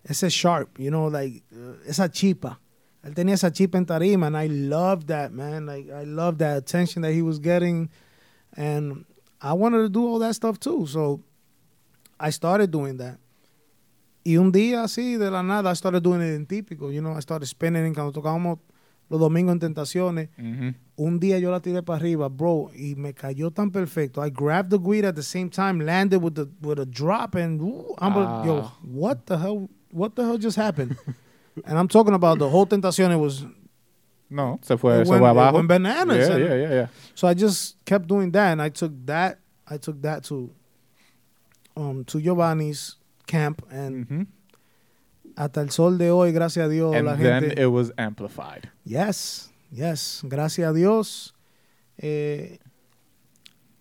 ese sharp, you know, like uh, esa chipa. Él tenía esa chipa en tarima, and I loved that, man. Like I loved that attention that he was getting, and I wanted to do all that stuff too. So I started doing that. Y un día así, de la nada, I started doing it in típico. You know, I started spinning cuando tocábamos los domingos en Tentaciones. Ujú. Un día yo la tiré para arriba, bro, y me cayó tan perfecto. I grabbed the guira at the same time, landed with the with a drop, and ooh, I'm like, yo, Ah. what the hell? What the hell just happened? and I'm talking about the whole Tentaciones was No, se fue, it se went- fue it went bananas. Yeah, yeah, yeah, yeah. So I just kept doing that, and I took that. I took that to um to Giovanni's camp, and Ujú. Hasta el sol de hoy, gracias a Dios, And la then gente. it was amplified. yes, yes, gracias a Dios. eh,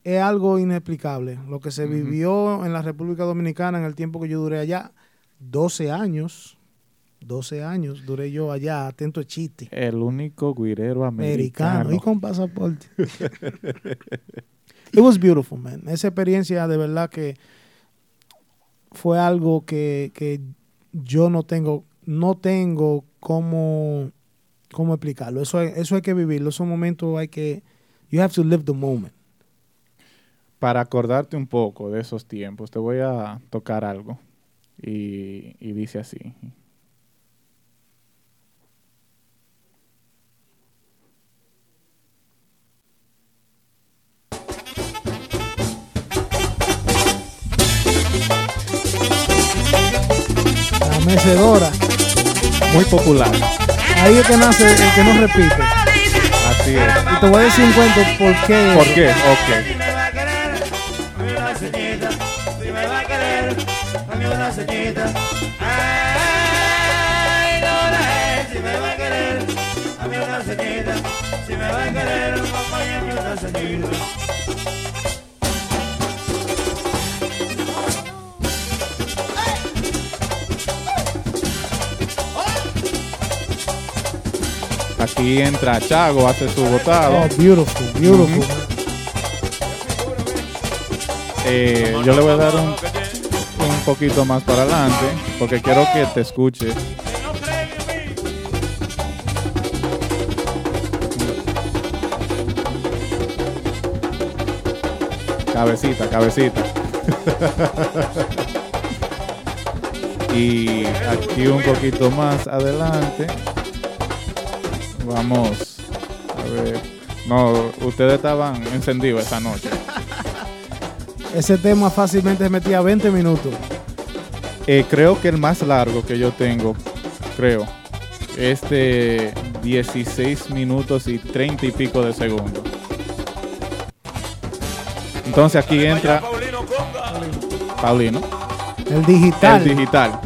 es algo inexplicable. Lo que se Ujú. vivió en la República Dominicana en el tiempo que yo duré allá, 12 años, 12 años duré yo allá, atento a chiste. El único guirero Americano, americano. y con pasaporte. It was beautiful, man. Esa experiencia de verdad que fue algo que, que yo no tengo, no tengo cómo, cómo explicarlo. Eso, hay- eso hay que vivirlo. Esos momentos hay que, you have to live the moment. Para acordarte un poco de esos tiempos, te voy a tocar algo. Y, y dice así. La mecedora. Muy popular. Ahí es que nace el que no repite. Así es. Y te voy a decir un cuento por qué. ¿Por qué? Ok. Si me va a querer, dame una ceñita. Aquí entra Chago, hace su botado. Oh, beautiful, beautiful. Eh, yo le voy a dar un, un poquito más para adelante porque quiero que te escuche. Cabecita, cabecita. y aquí un poquito más adelante. Vamos a ver. No, ustedes estaban encendidos esa noche. Ese tema fácilmente se metía 20 minutos. Eh, creo que el más largo que yo tengo, creo, es de 16 minutos y 30 y pico de segundos. Entonces aquí entra Paulino, El digital. el digital,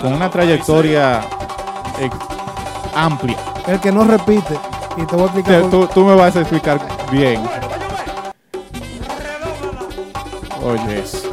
con una trayectoria eh, amplia. El que no repite. Y te voy a explicar. Por- tú, me vas a explicar bien. Oye, eso.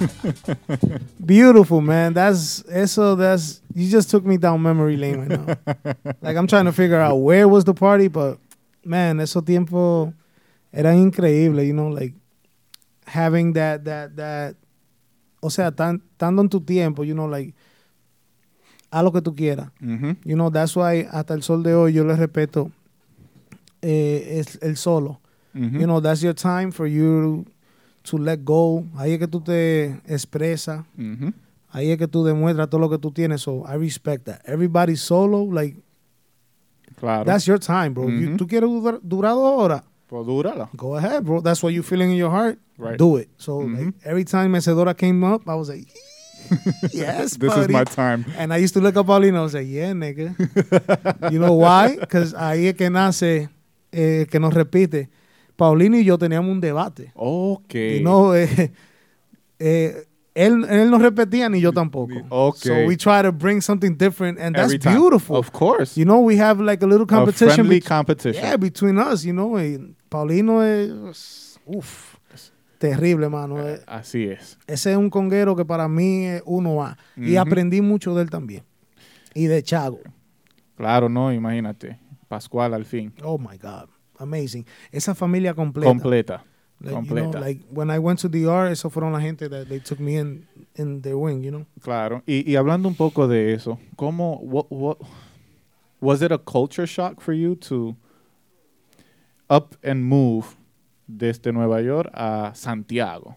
Beautiful, man. That's eso. That's you just took me down memory lane right now. like I'm trying to figure out where was the party, but man, esos tiempos eran increíbles. You know, like having that that that. O sea, tan, estando en tu tiempo, you know, like a lo que tú quieras. Ujú. You know, that's why hasta el sol de hoy yo le respeto eh, es el solo. Ujú. You know, that's your time for you to let go. Ahí es que tú te expresas. Ujú. Ahí es que tú demuestras todo lo que tú tienes. So I respect that. Everybody solo, like, Claro. that's your time, bro. You- tú quieres durar, durar dos horas, Pues dúrala. go ahead, bro. That's what you're feeling in your heart. Right. Do it. So like, every time Mecedora came up, I was like, yes, This is my time. And I used to look up Paulino. I was like, yeah, nigga. you know why? Because ahí es que nace, eh, que nos repite. Paulino y yo teníamos un debate. Ok. Y no, eh, eh, él, él no repetía ni yo tampoco. Okay. So we try to bring something different, and that's beautiful. Of course. You know, we have like a little a competition. friendly bet- competition. yeah, between us, you know. y Paulino es, uf, terrible, mano. Eh, Así es. Ese es un conguero que para mí es uno A. Y aprendí mucho de él también. Y de Chago. Claro, no, imagínate. Pascual al fin. Oh my God. Amazing. Esa familia completa. Completa. Like, you completa. know, like when I went to DR, eso fueron la gente that they took me in in their wing, you know. Claro. Y, y hablando un poco de eso, ¿cómo, what, what, was it a culture shock for you to up and move desde Nueva York a Santiago?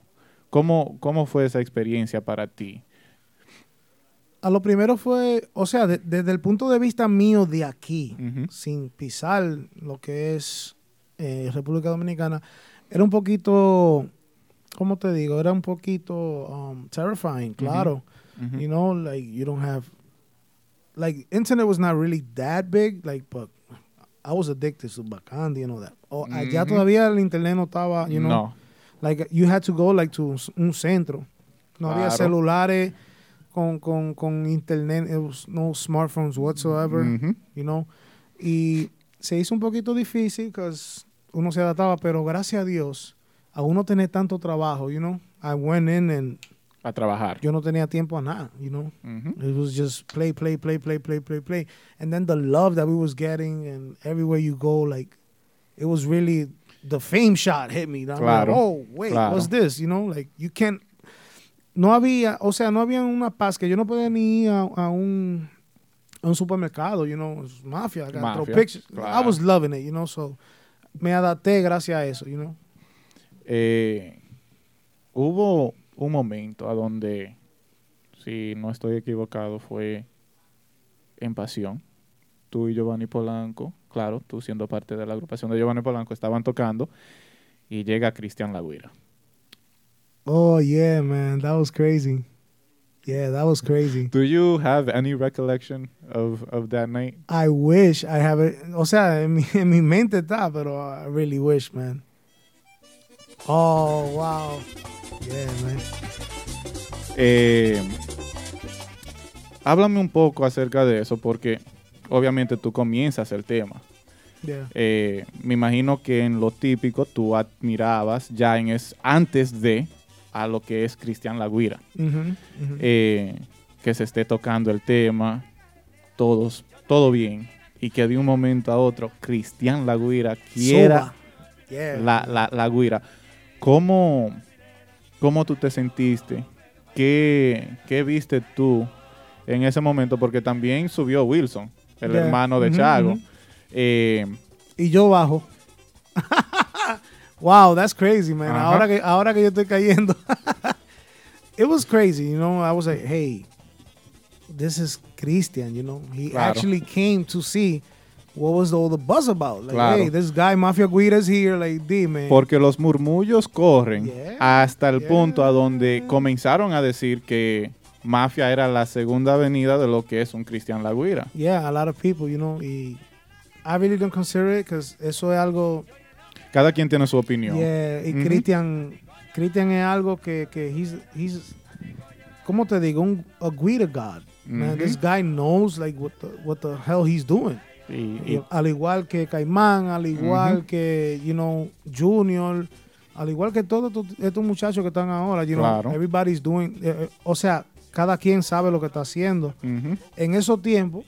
¿Cómo, cómo fue esa experiencia para ti? A lo primero fue, o sea, de- desde el punto de vista mío de aquí, sin pisar lo que es eh, República Dominicana, era un poquito, ¿cómo te digo? Era un poquito um, terrifying, claro. You know, like you don't have, like internet was not really that big, like, but I was addicted to Bacandy and all that. O allá Ujú. todavía el internet no estaba, you know, no. like you had to go like to un- centro. No había celulares con, con, con internet, it was no smartphones whatsoever, you know. Y se hizo un poquito difícil porque uno se adaptaba, pero gracias a Dios, a uno tener tanto trabajo, you know. I went in and A trabajar. yo no tenía tiempo a nada, you know. It was just play, play, play, play, play, play, play. And then the love that we was getting and everywhere you go, like it was really the fame shot hit me. I'm like, Claro, oh, wait, claro. what's this? You know, like you can't no había, o sea, no había una paz que yo no podía ni ir a, a un a un supermercado, you know, mafia, I got throw Mafia, pictures. I was loving it, you know, so me adapté gracias a eso, you know. Eh, hubo un momento a donde, si no estoy equivocado, fue en Pasión. Tú y Giovanni Polanco, claro, tú siendo parte de la agrupación de Giovanni Polanco, estaban tocando y llega Cristian Lagüira. Oh yeah, man, that was crazy. Yeah, that was crazy. Do you have any recollection of, of that night? I wish I have it. O sea, en mi, en mi mente está, pero I really wish, man. Oh, wow. Yeah, man. Eh, háblame un poco acerca de eso, porque obviamente tú comienzas el tema. Yeah. Eh, me imagino que en lo típico tú admirabas ya en es antes de a lo que es Cristian Lagüira. Mhm. Eh, que se esté tocando el tema, todos, todo bien. Y que de un momento a otro Cristian Lagüira quiera. Yeah. la, la, la guira. ¿Cómo, ¿Cómo tú te sentiste? ¿Qué, ¿Qué viste tú en ese momento? Porque también subió Wilson, el Yeah. hermano de Chago. Eh, Y yo bajo. wow, that's crazy, man. Ahora que, ahora que yo estoy cayendo. It was crazy, you know. I was like, hey, this is Christian, you know. He Claro. actually came to see what was all the buzz about. Like, Claro. hey, this guy, Mafia Guida, is here. Like, D, man. porque los murmullos corren Yeah, hasta el yeah. punto a donde comenzaron a decir que Mafia era la segunda avenida de lo que es un Cristian Lagüira. Yeah, a lot of people, you know. Y I really don't consider it because eso es algo. Cada quien tiene su opinión. Yeah, y Ujú. Christian, Christian es algo que, que he's, he's, ¿cómo te digo? Un, a Guida God. Man, this guy knows like what the, what the hell he's doing. Y- Y y- al igual que Caimán, al igual que, you know, Junior, al igual que todos estos, muchachos que están ahora, you Claro. know, everybody's doing, eh, eh, o sea, cada quien sabe lo que está haciendo. En esos tiempos,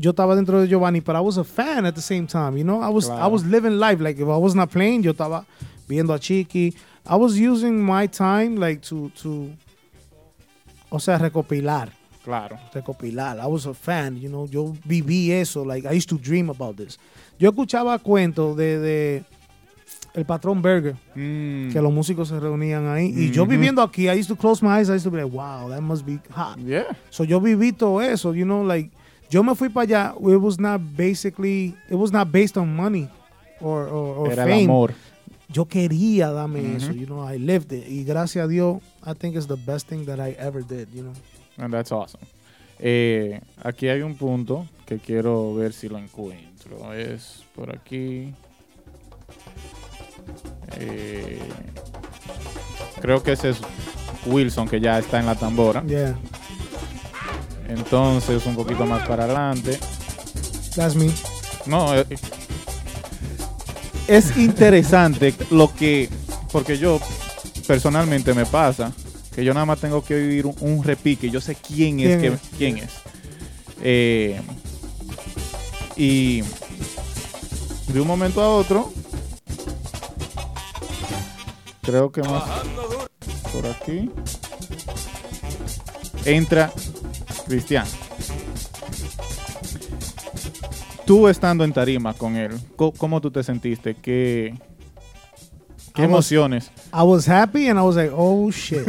yo estaba dentro de Giovanni, but I was a fan at the same time, you know, I was, I was living life, like if I was not playing, yo estaba viendo a Chiqui, I was using my time, like, to, to, o sea, recopilar Claro. recopilar. I was a fan, you know, yo viví eso, like I used to dream about this. Yo escuchaba cuentos de, de el patrón Berger, Mm. que los músicos se reunían ahí, y yo Ujú. viviendo aquí, I used to close my eyes, I used to be like, wow, that must be hot. Yeah. So yo viví todo eso, you know, like yo me fui para allá, it was not basically, it was not based on money or, or, or Era fame. el amor. Yo quería darme eso, you know, I lived it, y gracias a Dios, I think it's the best thing that I ever did, you know. And that's awesome. Eh, aquí hay un punto que quiero ver si lo encuentro. Es por aquí. Eh, creo que ese es Wilson, que ya está en la tambora. Yeah, Entonces, un poquito más para adelante. that's me. No, eh, es interesante lo que, porque yo personalmente me pasa que yo nada más tengo que oír un, un repique, yo sé quién es, ¿Quién que- es? quién es. Eh, y de un momento a otro, creo que más por aquí, entra Cristian. Tú estando en tarima con él, ¿cómo tú te sentiste? ¿Qué, qué I was- emociones? I was happy and I was like, oh shit,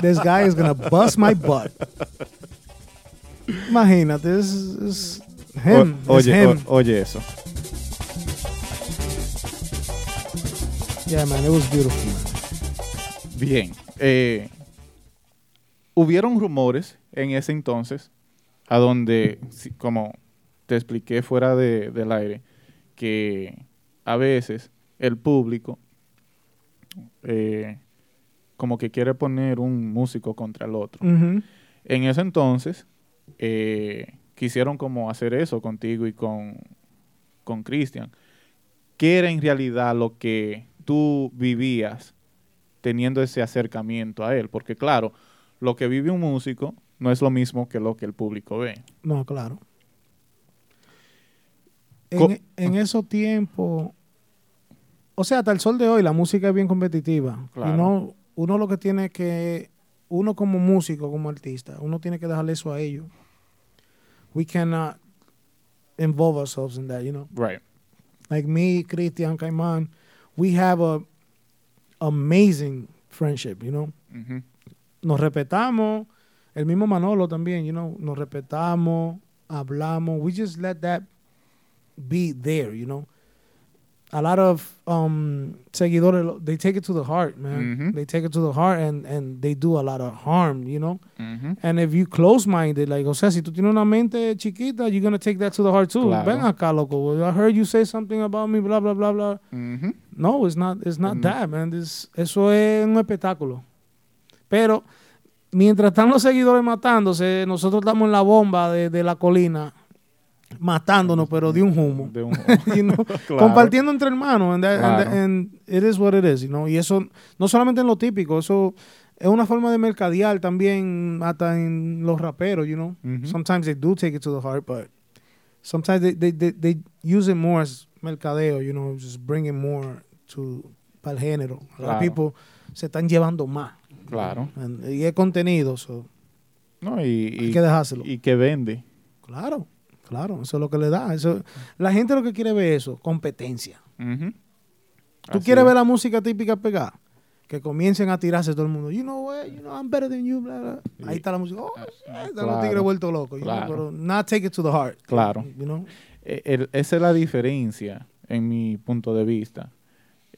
this guy is gonna bust my butt. Imagínate, es, es him. O- oye, him. o- oye eso. yeah, man, it was beautiful, man. Bien. eh, hubieron rumores en ese entonces, a donde, como te expliqué fuera de- del aire, que a veces el público eh, como que quiere poner un músico contra el otro. En ese entonces, eh, quisieron como hacer eso contigo y con, con Cristian. ¿Qué era en realidad lo que tú vivías teniendo ese acercamiento a él? Porque claro, lo que vive un músico no es lo mismo que lo que el público ve. No, claro. En, en esos tiempos, o sea, hasta el sol de hoy, la música es bien competitiva. Claro. Y no, uno lo que tiene que, uno como músico, como artista, uno tiene que dejarle eso a ellos. We cannot involve ourselves in that, you know. Right. Like me, Christian, Caimán, we have a amazing friendship, you know. Ujú. nos respetamos. El mismo Manolo también, you know, nos respetamos, hablamos. We just let that be there, you know. A lot of um, seguidores, they take it to the heart, man. Mhm. They take it to the heart and, and they do a lot of harm, you know. Ujú. And if you close-minded, like, o sea, si tú tienes una mente chiquita, you're going to take that to the heart too. Claro. Ven acá, loco. I heard you say something about me, blah, blah, blah, blah. Ujú. No, it's not, it's not Mm. that, man. This- eso es un espectáculo. Pero mientras están los seguidores matándose, nosotros estamos en la bomba de, de la colina matándonos, pero de un humo. De un- You know, Claro. Compartiendo entre hermanos. And, that- and that- Claro. and it is what it is, you know. Y eso, no solamente en lo típico, eso es una forma de mercadear también hasta en los raperos, you know. Sometimes they do take it to the heart, but sometimes they, they, they, they use it more as mercadeo, you know, just bringing more to para el género. Claro. people se están llevando más. Claro. Y es contenido, so, No, y, hay y, que dejárselo. y que vende. claro, claro, eso es lo que le da. Eso, la gente lo que quiere ver es eso, competencia. Ujú. ¿Tú Así quieres es. ver la música típica pegada? Que comiencen a tirarse todo el mundo. You know what? You know, I'm better than you. Blah, blah. Ahí está la música. Oh, shit, están los Claro. tigres vueltos locos. you know, Claro. Pero not take it to the heart. Claro. You know? Eh, el- esa es la diferencia, en mi punto de vista,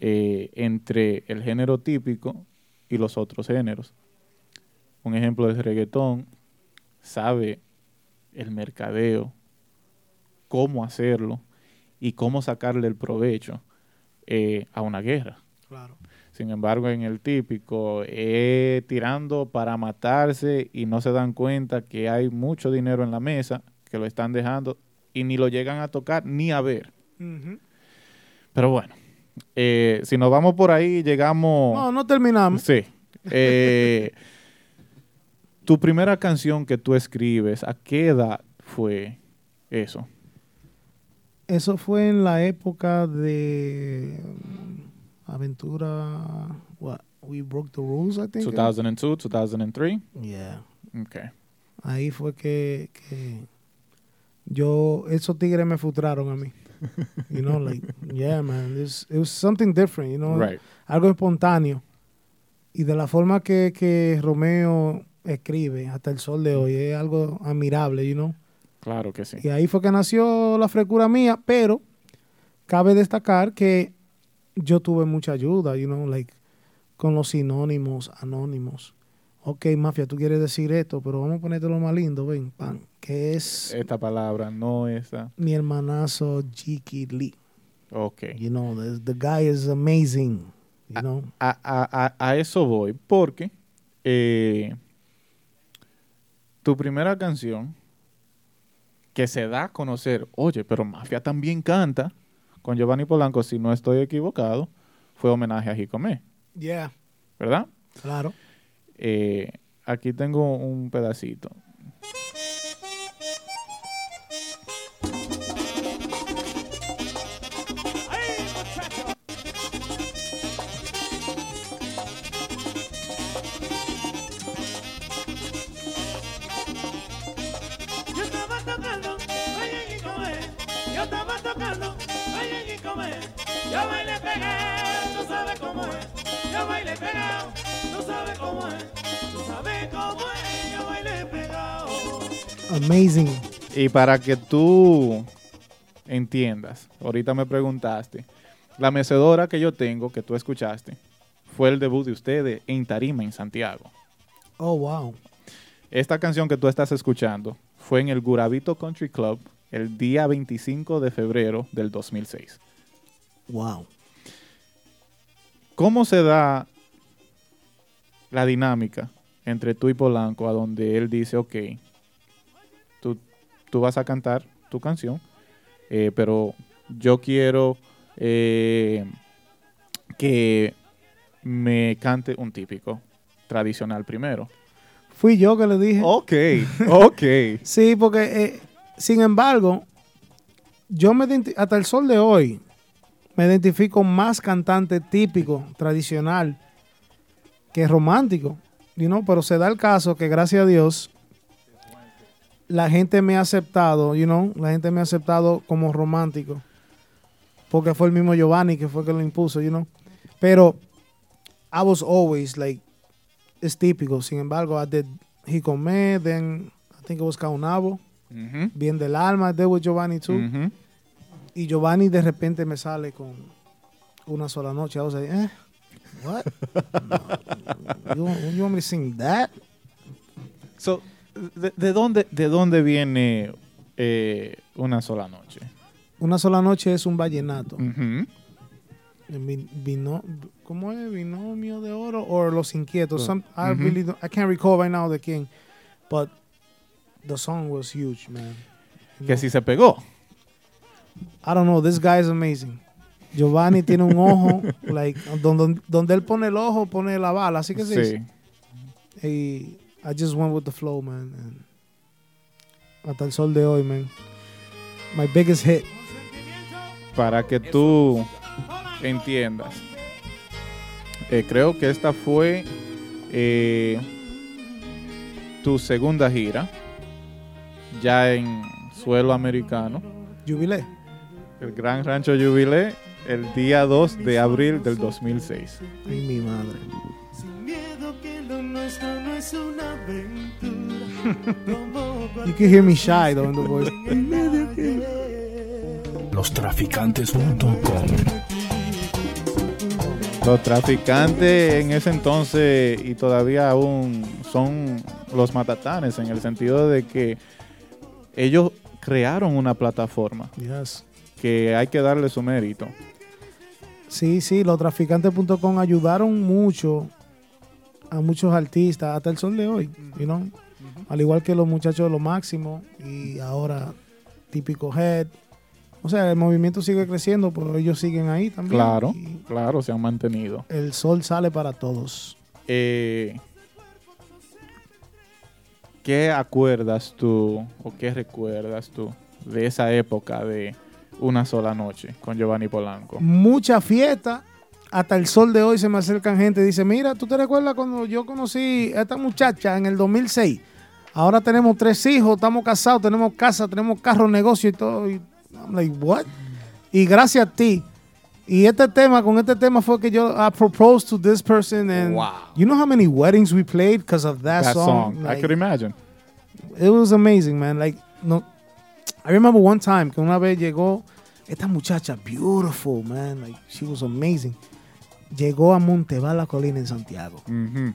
eh, entre el género típico y los otros géneros. Un ejemplo es reggaetón, sabe el mercadeo, cómo hacerlo y cómo sacarle el provecho eh, a una guerra. Claro. Sin embargo, en el típico, eh, tirando para matarse y no se dan cuenta que hay mucho dinero en la mesa, que lo están dejando y ni lo llegan a tocar ni a ver. Pero bueno, eh, si nos vamos por ahí, llegamos... No, no terminamos. Sí. Eh, tu primera canción que tú escribes, ¿a qué edad fue eso? Eso fue en la época de um, Aventura. What? We broke the rules, I think. 2002, 2003. Yeah. Okay. Ahí fue que, que yo, esos tigres me frustraron a mí. You know, like, yeah, man, this, it was something different, you know, Right. algo espontáneo. Y de la forma que, que Romeo escribe hasta el sol de hoy, es algo admirable, you know. Claro que sí. Y ahí fue que nació la frescura mía, pero cabe destacar que yo tuve mucha ayuda, you know, like, con los sinónimos anónimos. Ok, mafia, tú quieres decir esto, pero vamos a ponerte lo más lindo, ven, pan, que es Esta palabra, no esa. mi hermanazo Jiki Lee. Ok. You know, the, the guy is amazing, you know. A, a- a- a eso voy, porque eh, tu primera canción que se da a conocer, oye, pero Mafia también canta con Giovanni Polanco, si no estoy equivocado, fue homenaje a Jicomé, Yeah, ¿verdad? claro. Eh, aquí tengo un pedacito. Yo bailé pegado, tú sabes cómo es. Yo bailé pegado, tú sabes cómo es. Tú sabes cómo es, yo bailé pegado. Amazing. Y para que tú entiendas, ahorita me preguntaste, la mecedora que yo tengo, que tú escuchaste, fue el debut de ustedes en Tarima, en Santiago. Oh, wow. Esta canción que tú estás escuchando fue en el Gurabito Country Club el día 25 de febrero del 2006. Wow. ¿Cómo se da la dinámica entre tú y Polanco a donde él dice, ok, tú, tú vas a cantar tu canción, eh, pero yo quiero eh, que me cante un típico tradicional primero? Fui yo que le dije. Ok, ok. Sí, porque, eh, sin embargo, yo me hasta el sol de hoy me identifico más cantante típico, tradicional, que romántico. You know, pero se da el caso que gracias a Dios la gente me ha aceptado, you know, la gente me ha aceptado como romántico. Porque fue el mismo Giovanni que fue que lo impuso, you know. Pero I was always like es típico. Sin embargo, I did Jicomé, then I think it was Caunabo. Ujú, Bien del alma, did with Giovanni too. Y Giovanni de repente me sale con una sola noche. I was like, eh, what? You, want- you want me to sing that? So, ¿de, de dónde, ¿De dónde viene eh, una sola noche? Una sola noche es un vallenato. Ujú. Vi- vino, ¿Cómo es? Binomio de oro o Los Inquietos. Oh, Some, I ujú. really don't- I can't recall right now the king, but the song was huge, man. You Que si se pegó. I don't know. This guy is amazing. Giovanni tiene un ojo, like, donde, donde él pone el ojo, pone la bala. Así que dice. Sí. Y I just went with the flow, man. and hasta el sol de hoy, man. My biggest hit. Para que tú entiendas. Eh, creo que esta fue eh, tu segunda gira. Ya en suelo americano. Jubilé. El Gran Rancho Jubilé. El día 2 de abril del 2006. Ay, mi madre. Sin miedo que lo nuestro no es una aventura. You can hear me shy, though, in the voice. Lostraficantes.com Los traficantes en ese entonces y todavía aún son los matatanes en el sentido de que ellos crearon una plataforma Yes. que hay que darle su mérito. Sí, sí, los traficantes.com ayudaron mucho a muchos artistas hasta el sol de hoy, you know? Al igual que los muchachos de lo máximo y ahora típico head. O sea, el movimiento sigue creciendo, pero ellos siguen ahí también. Claro, claro, se han mantenido. el sol sale para todos. Eh, ¿Qué acuerdas tú o qué recuerdas tú de esa época de una sola noche con Giovanni Polanco? Mucha fiesta. Hasta el sol de hoy se me acercan gente y dice, mira, ¿tú te recuerdas cuando yo conocí a esta muchacha en el 2006? Ahora tenemos tres hijos, estamos casados, tenemos casa, tenemos carro, negocio y todo. Y I'm like, what? Y gracias a ti. Y este tema, con este tema fue que yo I proposed to this person and Wow. you know how many weddings we played because of that, That song? song, I could imagine. it was amazing, man. Like, no, I remember one time que una vez llegó esta muchacha, beautiful, man. Like, she was amazing. Llegó a Monteval, la colina en Santiago. Ujú.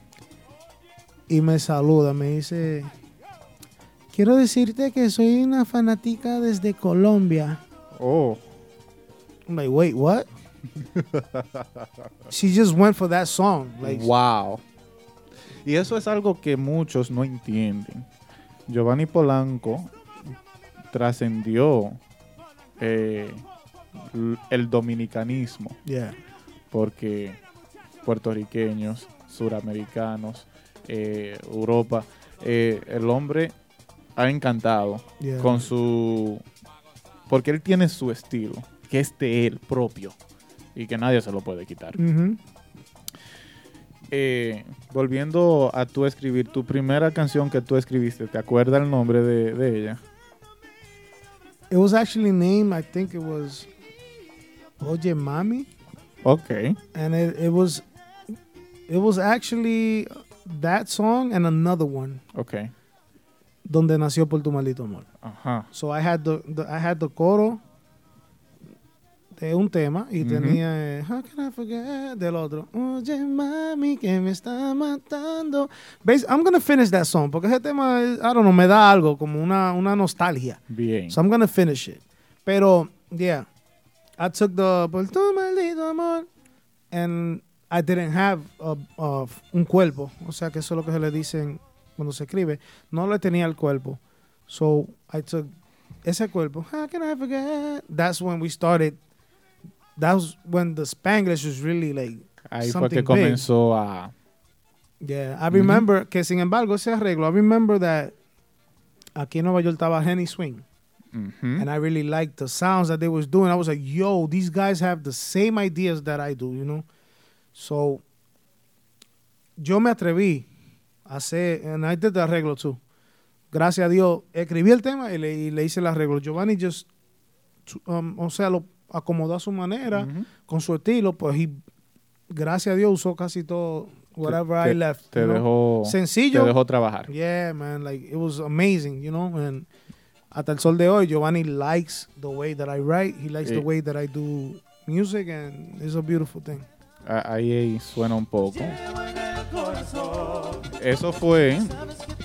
Y me saluda, me dice, quiero decirte que soy una fanática desde Colombia. Oh, I'm like, wait, what? she just went for that song. Like, wow. Y eso es algo que muchos no entienden. Giovanni Polanco trascendió eh, el dominicanismo Yeah. porque puertorriqueños, suramericanos, eh, Europa, eh, el hombre ha encantado Yeah. con su... porque él tiene su estilo, que es de él propio y que nadie se lo puede quitar. Eh, volviendo a tú escribir, tu primera canción que tú escribiste, ¿te acuerdas el nombre de, de ella? It was actually named, I think it was Oye Mami. Ok, and it, it was it was actually that song and another one ok. donde nació por tu maldito amor Ajá. so I had the, the- I had the coro de un tema y Ujú. tenía eh, How can I forget del otro oye mami que me está matando Bas- I'm gonna finish that song porque ese tema I don't know me da algo como una una nostalgia Bien. So I'm gonna finish it. Pero, yeah, I took the por tu maldito amor and I didn't have a- a- un cuerpo. O sea, que eso es lo que se le dicen cuando se escribe. No le tenía el cuerpo. So I took ese cuerpo. How can I forget? That's when we started. That was when the Spanglish was really like, Ahí fue que big. comenzó a... yeah. I remember que sin embargo ese arreglo, I remember that aquí en Nueva York estaba Henny Swing. And I really liked the sounds that they was doing. I was like, yo, these guys have the same ideas that I do, you know. So yo me atreví a hacer, and I did the arreglo too. Gracias a Dios, escribí el tema y le, y le hice el arreglo. Giovanni just, um, o sea, lo acomodó a su manera, con su estilo, pues y gracias a Dios usó casi todo, whatever te, I left. Te know. dejó, Sencillo. te dejó trabajar. Yeah, man, like it was amazing, you know, and hasta el sol de hoy, Giovanni likes the way that I write. He likes the Eh. way that I do music, and it's a beautiful thing. Ahí, ahí suena un poco. Eso fue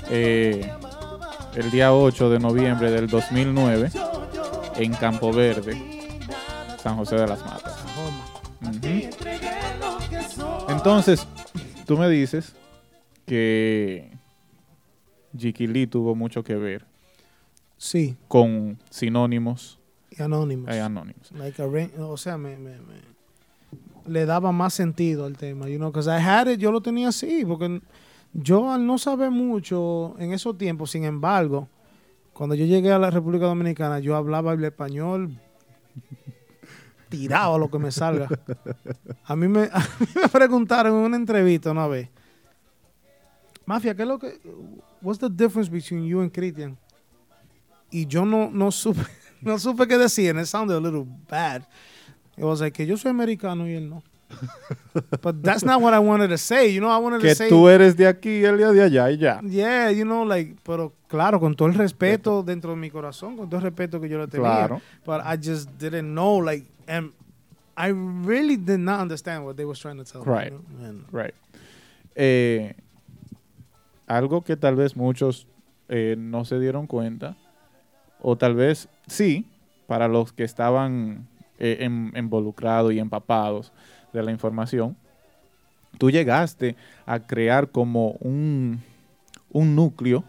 eh, el día 8 de noviembre del 2009 en Campo Verde, San José de las Matas. Entonces, tú me dices que Lee tuvo mucho que ver Sí, con sinónimos y Anonymous. eh, anónimos. Like arra- o sea, me, me, me- le daba más sentido al tema, you know, because I had it, yo lo tenía así, porque yo al no saber mucho en esos tiempos, sin embargo, cuando yo llegué a la República Dominicana, yo hablaba el español tirado a lo que me salga. A mí me, a mí me preguntaron en una entrevista una vez, Mafia, ¿qué es lo que, what's the difference between you and Christian? Y yo no, no supe, no supe qué decir, and it sounded a little bad. It was like que yo soy americano y él no. But that's not what I wanted to say. You know, I wanted Que to say, tú eres de aquí y él de allá y ya. yeah, you know, like, pero claro, con todo el respeto dentro de mi corazón, con todo el respeto que yo le tenía. Claro. But I just didn't know, like, and I really did not understand what they was trying to tell Right. me. you know? And- Right. Eh, algo que tal vez muchos eh, no se dieron cuenta, o tal vez sí, para los que estaban eh, involucrados y empapados de la información, tú llegaste a crear como un, un núcleo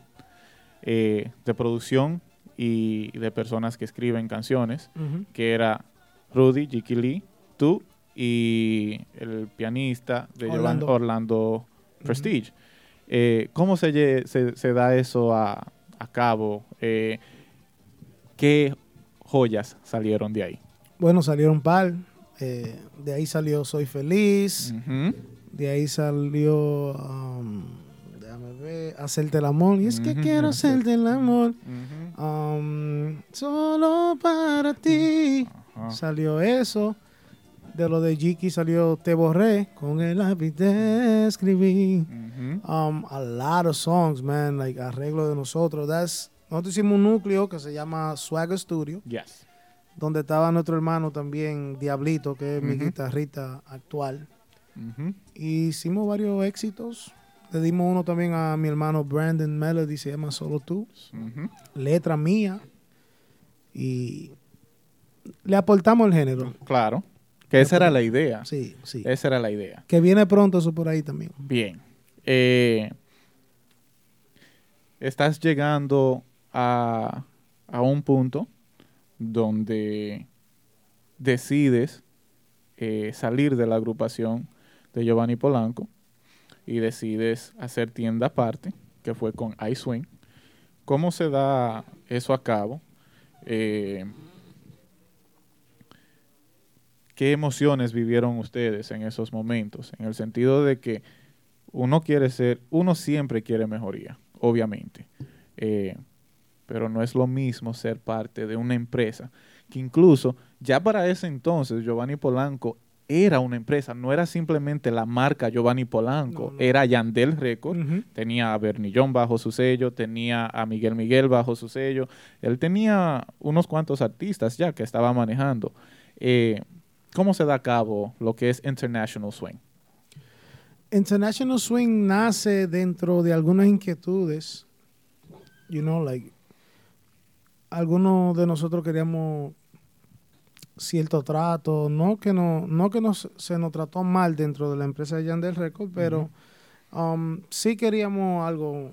de producción y de personas que escriben canciones, que era Rudy, Jiki Lee, tú y el pianista de Orlando, Prestige. Eh, ¿Cómo se, se, se da eso a, a cabo? Eh, ¿Qué joyas salieron de ahí? Bueno, salieron par. Eh, de ahí salió Soy Feliz. De ahí salió, um, Hacerte el amor. Y es que quiero hacerte el amor. Um, solo para ti. Ajá. Salió eso. De lo de Jiki salió Te borré. Con el lápiz te escribí. Um, a lot of songs, man. Like arreglo de nosotros. That's, nosotros hicimos un núcleo que se llama Swagger Studio. Yes. Donde estaba nuestro hermano también, Diablito, que es mi Ujú. guitarrita actual. Ujú. Y hicimos varios éxitos. Le dimos uno también a mi hermano Brandon Melody, se llama Solo Tú. Letra mía. Y le aportamos el género. Claro. Que esa era la idea. Sí, sí. Esa era la idea. Que viene pronto eso por ahí también. Bien. eh, estás llegando a, a un punto donde decides eh, salir de la agrupación de Giovanni Polanco y decides hacer tienda aparte, que fue con iSwing. ¿Cómo se da eso a cabo? Eh, ¿Qué emociones vivieron ustedes en esos momentos? En el sentido de que uno quiere ser, uno siempre quiere mejoría, obviamente. Eh, pero no es lo mismo ser parte de una empresa que incluso ya para ese entonces Giovanni Polanco era una empresa, no era simplemente la marca Giovanni Polanco, No, no. era Yandel Record, tenía a Bernillón bajo su sello, tenía a Miguel Miguel bajo su sello, él tenía unos cuantos artistas ya que estaba manejando. Eh, ¿Cómo se da a cabo lo que es International Swing? International Swing nace dentro de algunas inquietudes. You know, like, algunos de nosotros queríamos cierto trato, no que no, no que nos, se nos trató mal dentro de la empresa de Yandel Record, pero um, sí queríamos algo,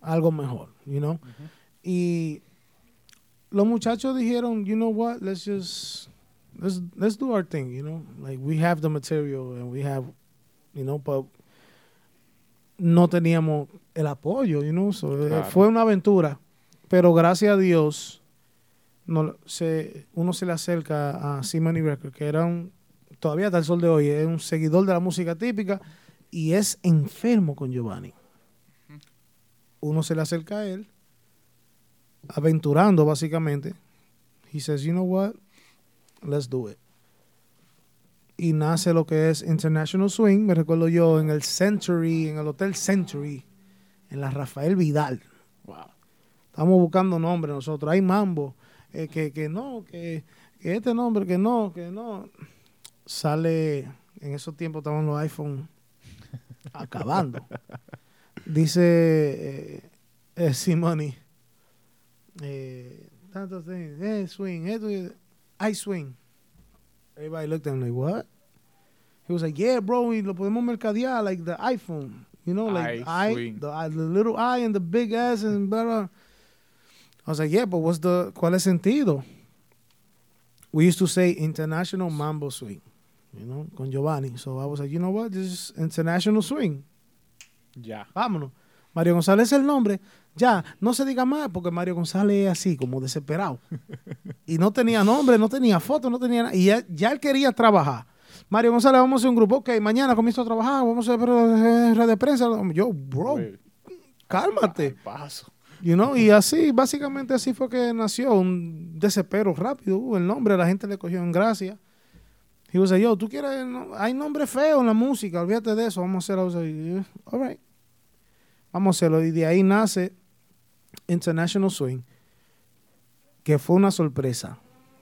algo mejor, you know. Y los muchachos dijeron, you know what, let's just let's let's do our thing, you know. Like we have the material and we have, you know, but no teníamos el apoyo, you know. So, eh, Claro. Fue una aventura, pero gracias a Dios no, se, uno se le acerca a Simony Record, que era un, todavía hasta el sol de hoy, es un seguidor de la música típica y es enfermo con Giovanni. Uno se le acerca a él, aventurando básicamente. He says, you know what, let's do it. Y nace lo que es International Swing, me recuerdo yo, en el Century, en el Hotel Century, en la Rafael Vidal. Wow. Estamos buscando nombres nosotros. Hay mambo. eh, que, que no, que, que este nombre, que no, que no. Sale, en esos tiempos estaban los iPhone acabando. Dice eh, eh, Simoni, eh, tantos things, eh, swing, esto, y- I swing. Everybody looked at him like, what? He was like, yeah, bro, lo podemos mercadear like the iPhone. You know, like I, the, I- the little I and the big S and blah, blah. I was like, yeah, but what's the, ¿cuál es sentido? We used to say international mambo swing, you know, con Giovanni. So I was like, you know what, this is international swing. Ya. Vámonos. Mario González es el nombre. Ya, no se diga más, porque Mario González es así, como desesperado. y no tenía nombre, no tenía foto, no tenía nada. Y ya, ya él quería trabajar. Mario González, vamos a hacer un grupo. Ok, mañana comienzo a trabajar, vamos a hacer red de prensa. Yo, bro, cálmate. paso. You know, y así, básicamente así fue que nació un desespero rápido. uh, el nombre, la gente le cogió en gracia. He was like, yo, tú quieres, no- hay nombre feo en la música, olvídate de eso, vamos a hacerlo. I was like, "Yeah, all right. Vamos a hacerlo. Y de ahí nace International Swing, que fue una sorpresa.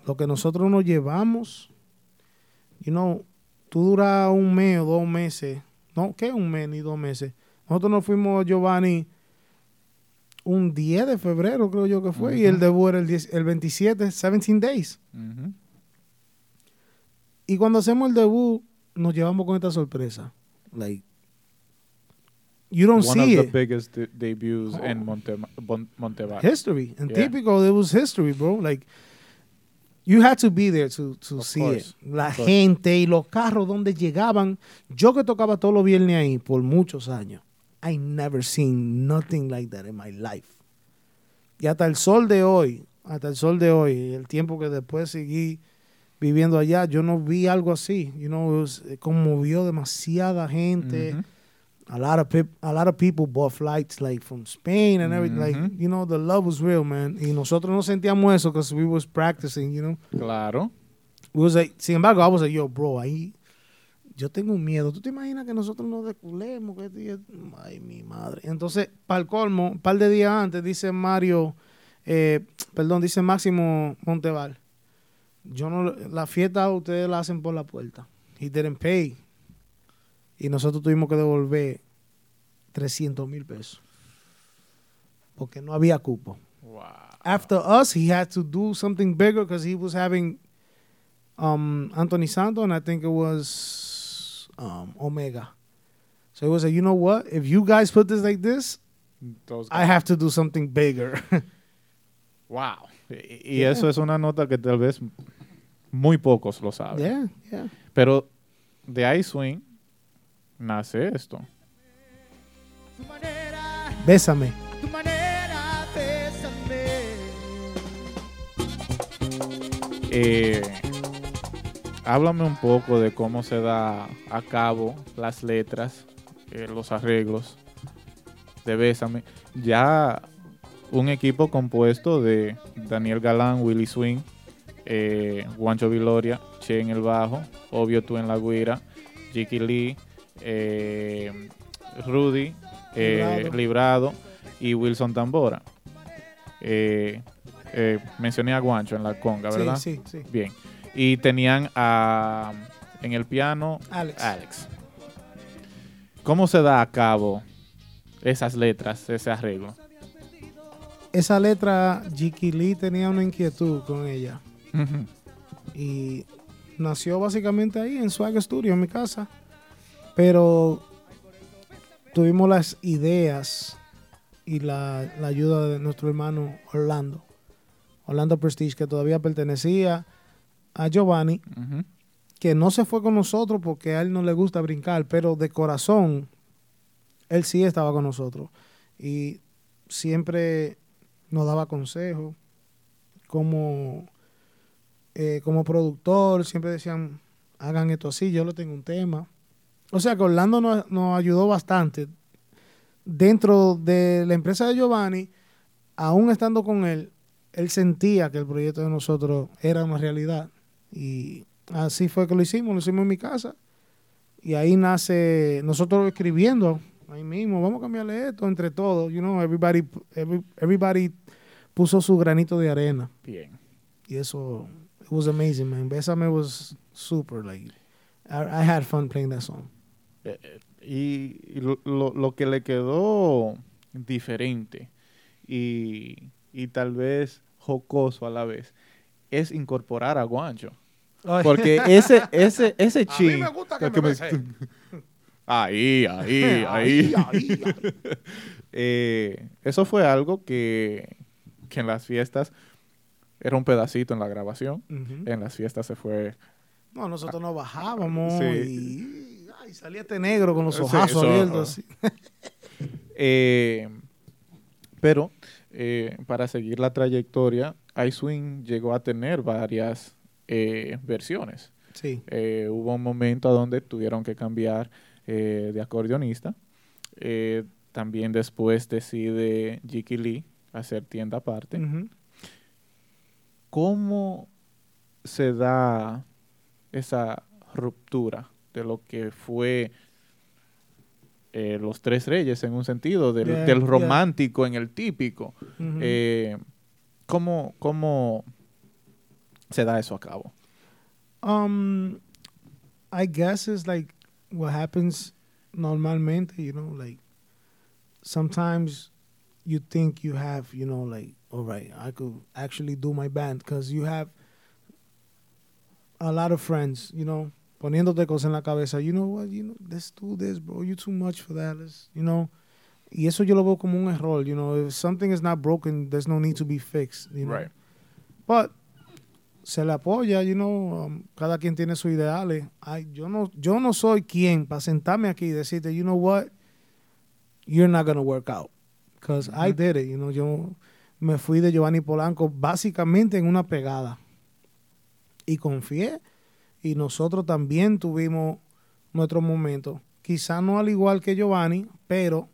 Lo que nosotros nos llevamos, you know, tú duras un mes o dos meses, no, ¿qué un mes ni dos meses? Nosotros nos fuimos, Giovanni, un 10 de febrero, creo yo que fue, y el debut era el, 10 el 27, 17 days. Y cuando hacemos el debut, nos llevamos con esta sorpresa. Like, you don't One of see the it. biggest de- debuts Oh. in Monte, Bon- Montevideo. history. And Yeah. typical, it was history, bro. Like, you had to be there to, to Of see course. it. La Of course. gente y los carros donde llegaban. Yo que tocaba todos los viernes ahí por muchos años. I never seen nothing like that in my life. Y hasta el sol de hoy, hasta el sol de hoy, el tiempo que después seguí viviendo allá, yo no vi algo así. You know, it was- eh, conmovió demasiada gente. A lot of peop a lot of people bought flights like from Spain and everything. Like Mhm. you know, the love was real, man. Y nosotros no sentíamos eso because we was practicing. You know, Claro. we was like. Sin embargo, I was like, yo, bro, ahí yo tengo un miedo. ¿Tú te imaginas que nosotros nos desculemos? Que Ay, mi madre. Entonces, para el colmo, un par de días antes dice Mario, eh, perdón, dice Máximo Monteval. Yo no, la fiesta ustedes la hacen por la puerta. He didn't pay. Y nosotros tuvimos que devolver 300 mil pesos. Porque no había cupo. Wow. After us, he had to do something bigger because he was having um, Anthony Santos and I think it was um, Omega. So it was like, you know what? If you guys put this like this, I have to do something bigger. Wow. Y, y eso es una nota que tal vez muy pocos lo saben. yeah, yeah. Pero de iSwing nace esto. Tu manera, Bésame. tu manera, bésame. Eh, háblame un poco de cómo se da a cabo las letras, eh, los arreglos de Bésame. Ya un equipo compuesto de Daniel Galán, Willy Swing, eh, Juancho Viloria, Che en el bajo, Obvio tú en la guira, Jiki Lee, eh, Rudy, eh, Librado. Librado y Wilson Tambora. Eh, eh, mencioné a Guancho en la conga, ¿verdad? Sí, sí, sí. Bien. Y tenían a, en el piano Alex. Alex. ¿Cómo se da a cabo esas letras, ese arreglo? Esa letra, Jiki Lee tenía una inquietud con ella. Y nació básicamente ahí en Swag Studio, en mi casa. Pero tuvimos las ideas y la, la ayuda de nuestro hermano Orlando. Orlando Prestige, que todavía pertenecía a Giovanni, que no se fue con nosotros porque a él no le gusta brincar, pero de corazón, él sí estaba con nosotros. Y siempre nos daba consejos. Como, eh, como productor, siempre decían, hagan esto así, yo le tengo un tema. O sea que Orlando nos, nos ayudó bastante. Dentro de la empresa de Giovanni, aún estando con él, él sentía que el proyecto de nosotros era una realidad. Y así fue que lo hicimos, lo hicimos en mi casa. Y ahí nace nosotros escribiendo ahí mismo, vamos a cambiarle esto entre todos. You know, everybody, every- everybody puso su granito de arena. Bien. Y eso, it was amazing, man. Bésame was super, like, I, I had fun playing that song. Eh, eh, y lo, lo- que le quedó diferente y, y tal vez jocoso a la vez es incorporar a Guancho. Porque ese, ese, ese A mí chin. me gusta que me besen. Ahí, ahí, ahí. Eh, eso fue algo que, que en las fiestas era un pedacito en la grabación. En las fiestas se fue. No, nosotros nos bajábamos Sí. y ay, salía este negro con los Sí, ojazos eso- abiertos. así. Eh, pero eh, para seguir la trayectoria, iSwing llegó a tener varias eh, versiones. Sí. Hubo un momento donde tuvieron que cambiar de acordeonista. También después decide Jiki Lee hacer tienda aparte. ¿Cómo se da esa ruptura de lo que fue eh, los tres reyes en un sentido, del, Yeah, del yeah. romántico en el típico? Eh, ¿cómo, ¿Cómo se da eso a cabo? Um, I guess it's like what happens normalmente, you know, like sometimes you think you have, you know, like, all right, I could actually do my band because you have a lot of friends, you know, poniéndote cosas en la cabeza. You know what, you know, let's do this, bro. You're too much for that. Let's, you know. Y eso yo lo veo como un error, you know. If something is not broken, there's no need to be fixed, you know. Right. But se le apoya, you know, um, cada quien tiene sus ideales. Ay, yo no, yo no soy quien para sentarme aquí y decirte, you know what, you're not gonna work out, because I did it, you know, yo me fui de Giovanni Polanco básicamente en una pegada y confié y nosotros también tuvimos nuestro momento, quizá no al igual que Giovanni, pero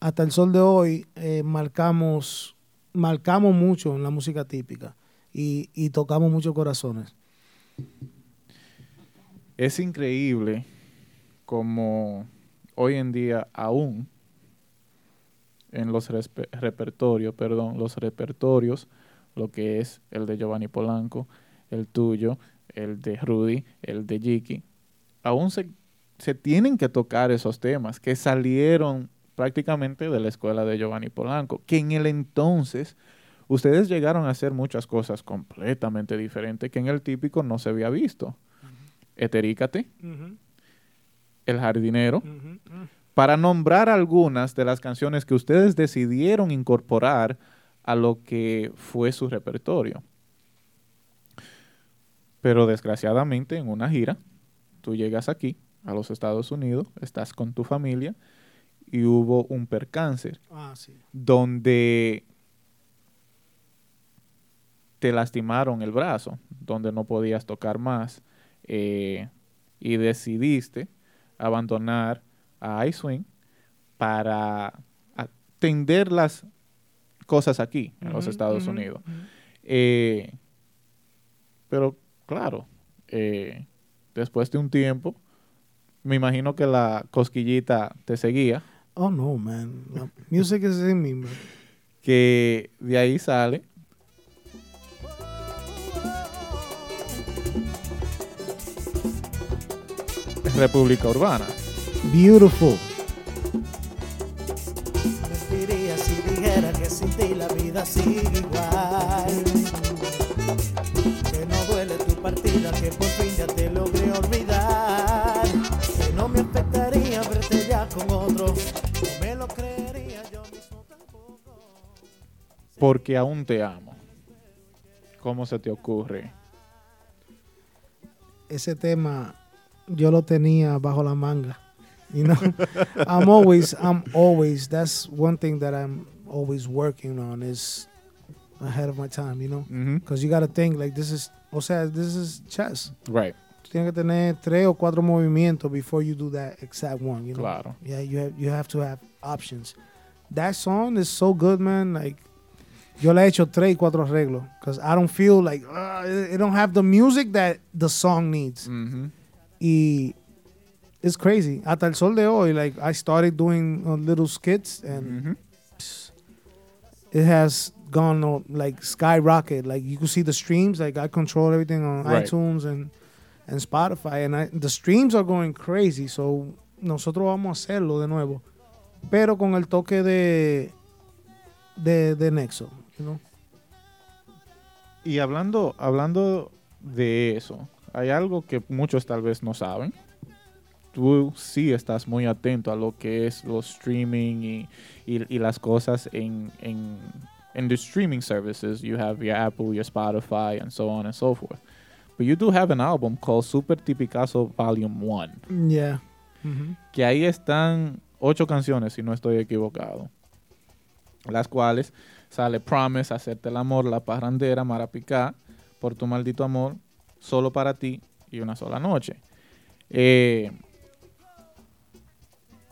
hasta el sol de hoy eh, marcamos marcamos mucho en la música típica y, y tocamos muchos corazones. Es increíble como hoy en día aún en los repertorios, perdón, los repertorios, lo que es el de Giovanni Polanco, el tuyo, el de Rudy, el de Jiki, aún se, se tienen que tocar esos temas que salieron prácticamente de la escuela de Giovanni Polanco, que en el entonces ustedes llegaron a hacer muchas cosas completamente diferentes que en el típico no se había visto. Eterícate, El Jardinero, para nombrar algunas de las canciones que ustedes decidieron incorporar a lo que fue su repertorio. Pero desgraciadamente en una gira, tú llegas aquí, a los Estados Unidos, estás con tu familia y hubo un percance Ah, sí. donde te lastimaron el brazo, donde no podías tocar más eh, y decidiste abandonar a iSwing para atender las cosas aquí en los Estados Unidos. Eh, pero claro, eh, después de un tiempo, me imagino que la cosquillita te seguía, Oh, no, man. La music is in me, man. que de ahí sale República Urbana. Beautiful. Mentiría si dijera que sin ti la vida sigue igual. Tu partida, que por fin ya te logré olvidar. Que no me afectaría verte ya con otro. No me lo creería yo mismo tampoco. Porque aún te amo. ¿Cómo se te ocurre? Ese tema yo lo tenía bajo la manga. You know, I'm always, I'm always. That's one thing that I'm always working on is ahead of my time. You know, Ujú. because you gotta think like this is, o sea, this is chess. Right, Tienes que tener tres o cuatro movimientos before you do that exact one. You know, claro. yeah, you have you have to have options. That song is so good, man. Like, yo le he hecho tres y cuatro arreglos because I don't feel like uh, it, don't have the music that the song needs. Ujú. Y it's crazy. Hasta el sol de hoy, like I started doing uh, little skits and Ujú. it has gone like skyrocket. Like you can see the streams. Like I control everything on Right. iTunes and and Spotify, and I, the streams are going crazy. So nosotros vamos a hacerlo de nuevo, pero con el toque de de, de Nexo, you know? Y hablando, hablando de eso, hay algo que muchos tal vez no saben. Tú sí estás muy atento a lo que es los streaming y, y- y las cosas en, en, en the streaming services. You have your Apple, your Spotify, and so on and so forth. But you do have an album called Super Tipicazo Volume 1, Yeah. Mhm. que ahí están ocho canciones, si no estoy equivocado. Las cuales sale Promise, Hacerte el Amor, La Parrandera, Marapicá, Por tu Maldito Amor, Solo para ti y Una Sola Noche. Eh,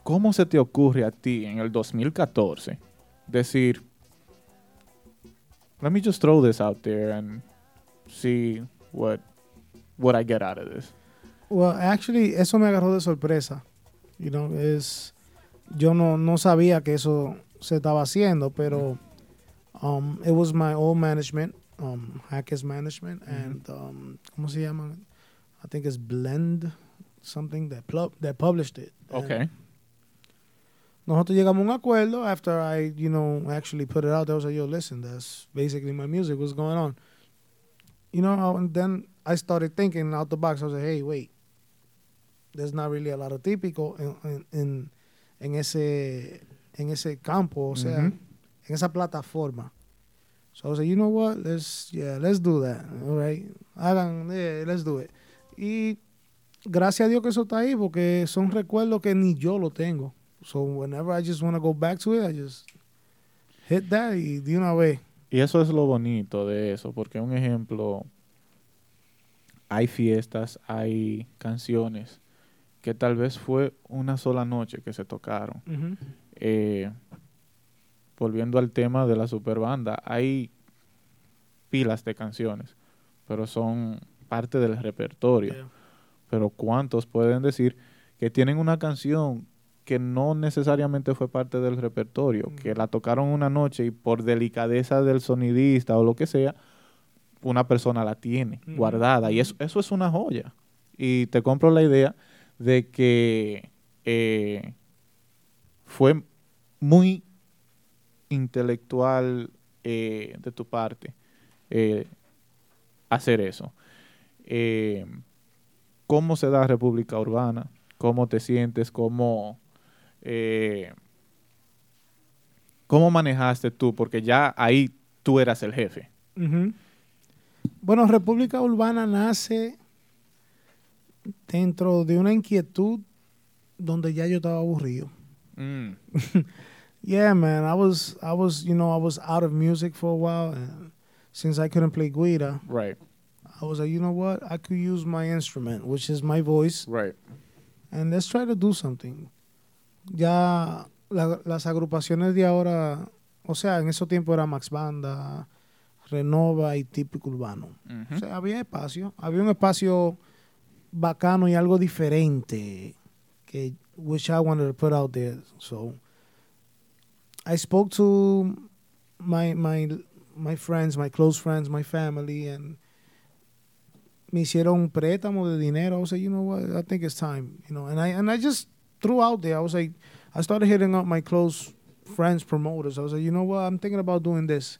¿Cómo se te ocurre a ti en el 2014 decir, let me just throw this out there and see what, what I get out of this? Well, actually, eso me agarró de sorpresa. You know, es yo no, no sabía que eso se estaba haciendo, pero um, it was my old management, um, Hackers Management, and um, ¿cómo se llama? I think it's Blend, something that plu- that published it. And Okay. Nosotros llegamos a un acuerdo after I, you know, actually put it out there. I was like, yo, listen, that's basically my music. What's going on? You know, and then I started thinking out the box. I was like, hey, wait, there's not really a lot of típico en, en, ese en ese campo, o sea, Ujú. en esa plataforma. So I was like, you know what? Let's yeah, let's do that. All right. Hagan, yeah, let's do it. Y gracias a Dios que eso está ahí porque son recuerdos que ni yo lo tengo. So whenever I just want to go back to it, I just hit that y de una vez. Y eso es lo bonito de eso, porque un ejemplo, hay fiestas, hay canciones que tal vez fue una sola noche que se tocaron. Eh, volviendo al tema de la superbanda, hay pilas de canciones, pero son parte del repertorio. Yeah. Pero ¿cuántos pueden decir que tienen una canción que no necesariamente fue parte del repertorio, que la tocaron una noche y por delicadeza del sonidista o lo que sea, una persona la tiene guardada y eso, eso es una joya. Y te compro la idea de que eh, fue muy intelectual eh, de tu parte eh, hacer eso. ¿Cómo se da República Urbana? cómo te sientes, cómo, eh, cómo manejaste tú, porque ya ahí tú eras el jefe. Bueno, República Urbana nace dentro de una inquietud donde ya yo estaba aburrido. Mm, Yeah, man, I was, I was, you know, I was out of music for a while, and since I couldn't play guira, right, I was like, you know what, I could use my instrument, which is my voice, right. and let's try to do something. Ya la- las agrupaciones de ahora, o sea, en esos tiempos era Max Banda, Renova y Típico Urbano. O sea, había espacio, había un espacio bacano y algo diferente que which I wanted to put out there. So I spoke to my my my friends, my close friends, my family and me hicieron un préstamo de dinero. I was like, you know what, I think it's time, you know. And I and I just threw out there. I was like, I started hitting up my close friends, promoters. I was like, you know what, I'm thinking about doing this.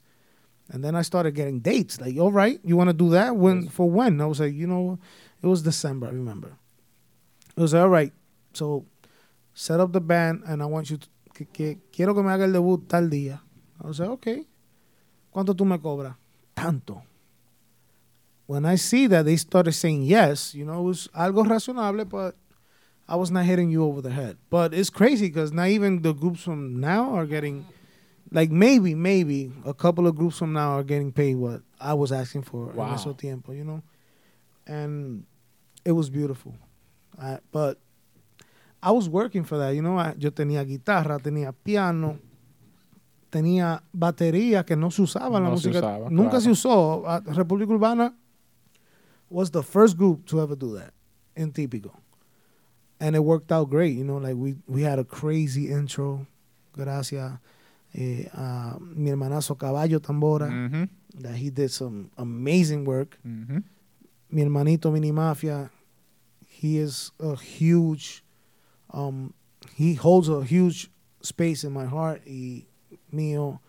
And then I started getting dates. Like, all right, you want to do that? When for when? I was like, you know, it was December. I remember. It was all right. So set up the band, and I want you to que, que quiero que me haga el debut tal día. I was like, okay. ¿Cuánto tú me cobras? Tanto. When I see that they started saying yes, you know, it was algo razonable, but I was not hitting you over the head. But it's crazy because not even the groups from now are getting like maybe, maybe a couple of groups from now are getting paid what I was asking for Wow. en ese tiempo, you know. And it was beautiful. I, but I was working for that, you know. I- yo tenía guitarra, tenía piano, tenía batería que no se usaba en la No se música. usaba, Nunca claro. se usó. Ah, República Urbana was the first group to ever do that in Típico. And it worked out great, you know, like we, we had a crazy intro. Gracias eh, a mi hermanazo Caballo Tambora, Ujú, that he did some amazing work. ujú. Mi hermanito Mini Mafia, he is a huge, um, he holds a huge space in my heart. Y mío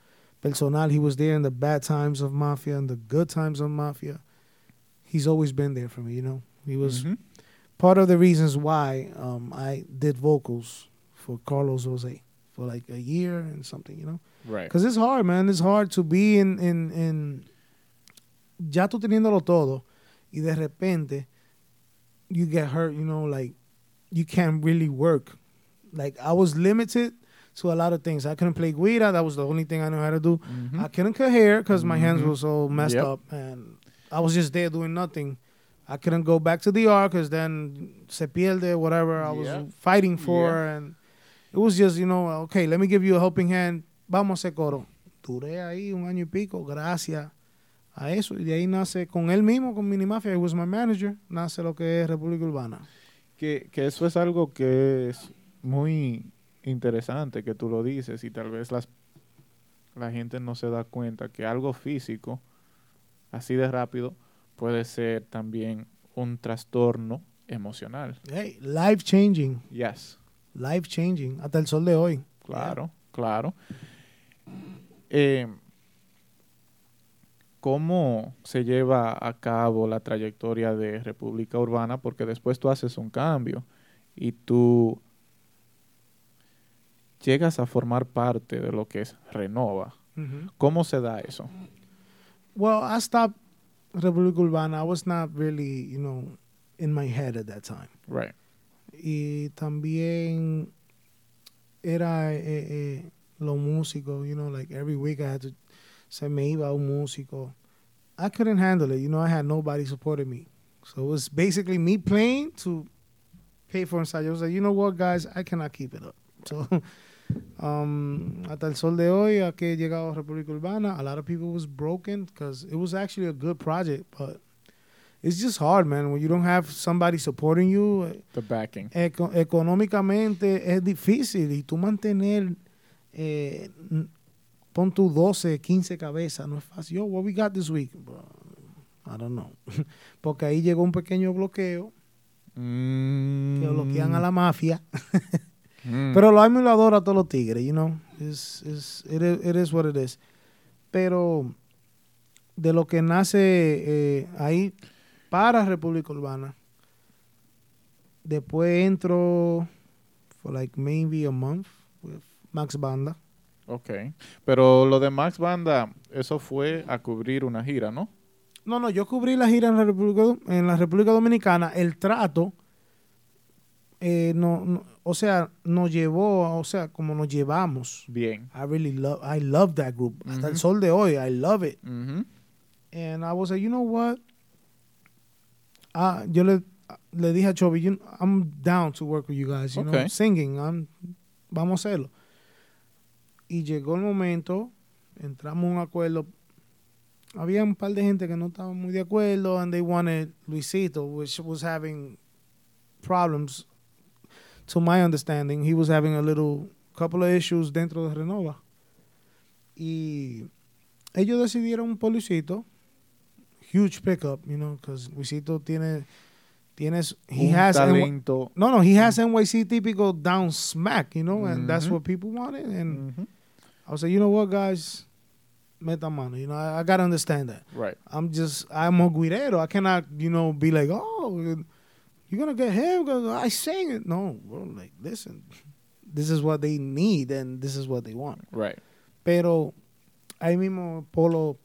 personal, he was there in the bad times of Mafia and the good times of Mafia. He's always been there for me, you know. He was Ujú. Part of the reasons why um, I did vocals for Carlos Jose for like a year and something, you know. Right. Because it's hard, man. It's hard to be in, in, in. Ya tú teniéndolo todo, y de repente, you get hurt, you know, like, you can't really work. Like, I was limited to a lot of things. I couldn't play guira. That was the only thing I knew how to do. Ujú. I couldn't cut hair because my hands Mhm. were so messed Yep. up. And I was just there doing nothing. I couldn't go back to the R because then se pierde, whatever I was Yeah. fighting for. Yeah. And it was just, you know, okay, let me give you a helping hand. Vamos a coro. Duré ahí un año y pico, gracias a eso. Y de ahí nace con él mismo, con Minimafia, he was my manager, nace lo que es República Urbana. que, que eso es algo que es muy interesante que tú lo dices y tal vez las, la gente no se da cuenta que algo físico, así de rápido, puede ser también un trastorno emocional. Hey, life changing, Yes, life changing, hasta el sol de hoy. claro, claro. Eh, ¿Cómo se lleva a cabo la trayectoria de República Urbana? Porque después tú haces un cambio y tú llegas a formar parte de lo que es Renova. ¿Cómo se da eso? Well, I stopped República Urbana. I was not really, you know, in my head at that time. Right. Y también era eh, eh, los músicos, you know, like every week I had to, se me iba un músico. I couldn't handle it, you know, I had nobody supporting me. So it was basically me playing to pay for ensayo. I was like, you know what, guys, I cannot keep it up. So, um, hasta el sol de hoy, a que he llegado a República Urbana, a lot of people was broken because it was actually a good project, but it's just hard, man, when you don't have somebody supporting you. The backing. Eco- económicamente es difícil y tú mantener, eh, pon tu 12, 15 cabezas, no es fácil. Yo, what we got this week? Bro, I don't know. Porque ahí llegó un pequeño bloqueo que bloquean a la mafia. Mm. Pero lo amo y lo adoro a todos los tigres, you know. It's, it's, it, is, it is what it is. Pero de lo que nace eh, ahí para República Urbana, Después entro for like maybe a month with Max Banda. Ok. Pero lo de Max Banda, eso fue a cubrir una gira, ¿no? No, no, yo cubrí la gira en la República, en la República Dominicana. El trato, eh, no, no- o sea, nos llevó, o sea, como nos llevamos. Bien. I really love, I love that group. Hasta el sol de hoy, I love it. Ujú. And I was like, you know what? Ah, yo le, le dije a Chovy, you- I'm down to work with you guys, you know, singing. I'm- vamos a hacerlo. Y llegó el momento, entramos a un acuerdo. Había un par de gente que no estaba muy de acuerdo, and they wanted Luisito, which was having problems. To my understanding, he was having a little couple of issues dentro de Renova. Y ellos decidieron por Luisito. Huge pickup, you know, because Luisito tiene, tienes, he Un has, talento. no, no, he has NYC typical down smack, you know, and that's Mhm. what people wanted. And Ujú. I was like, you know what, guys, meta mano, you know, I, I gotta understand that. Right. I'm just, I'm a guirero. I cannot, you know, be like, oh, you're gonna get him because I sang it. No, bro, like, listen, this is what they need and this is what they want. Right. Pero ahí mismo Polo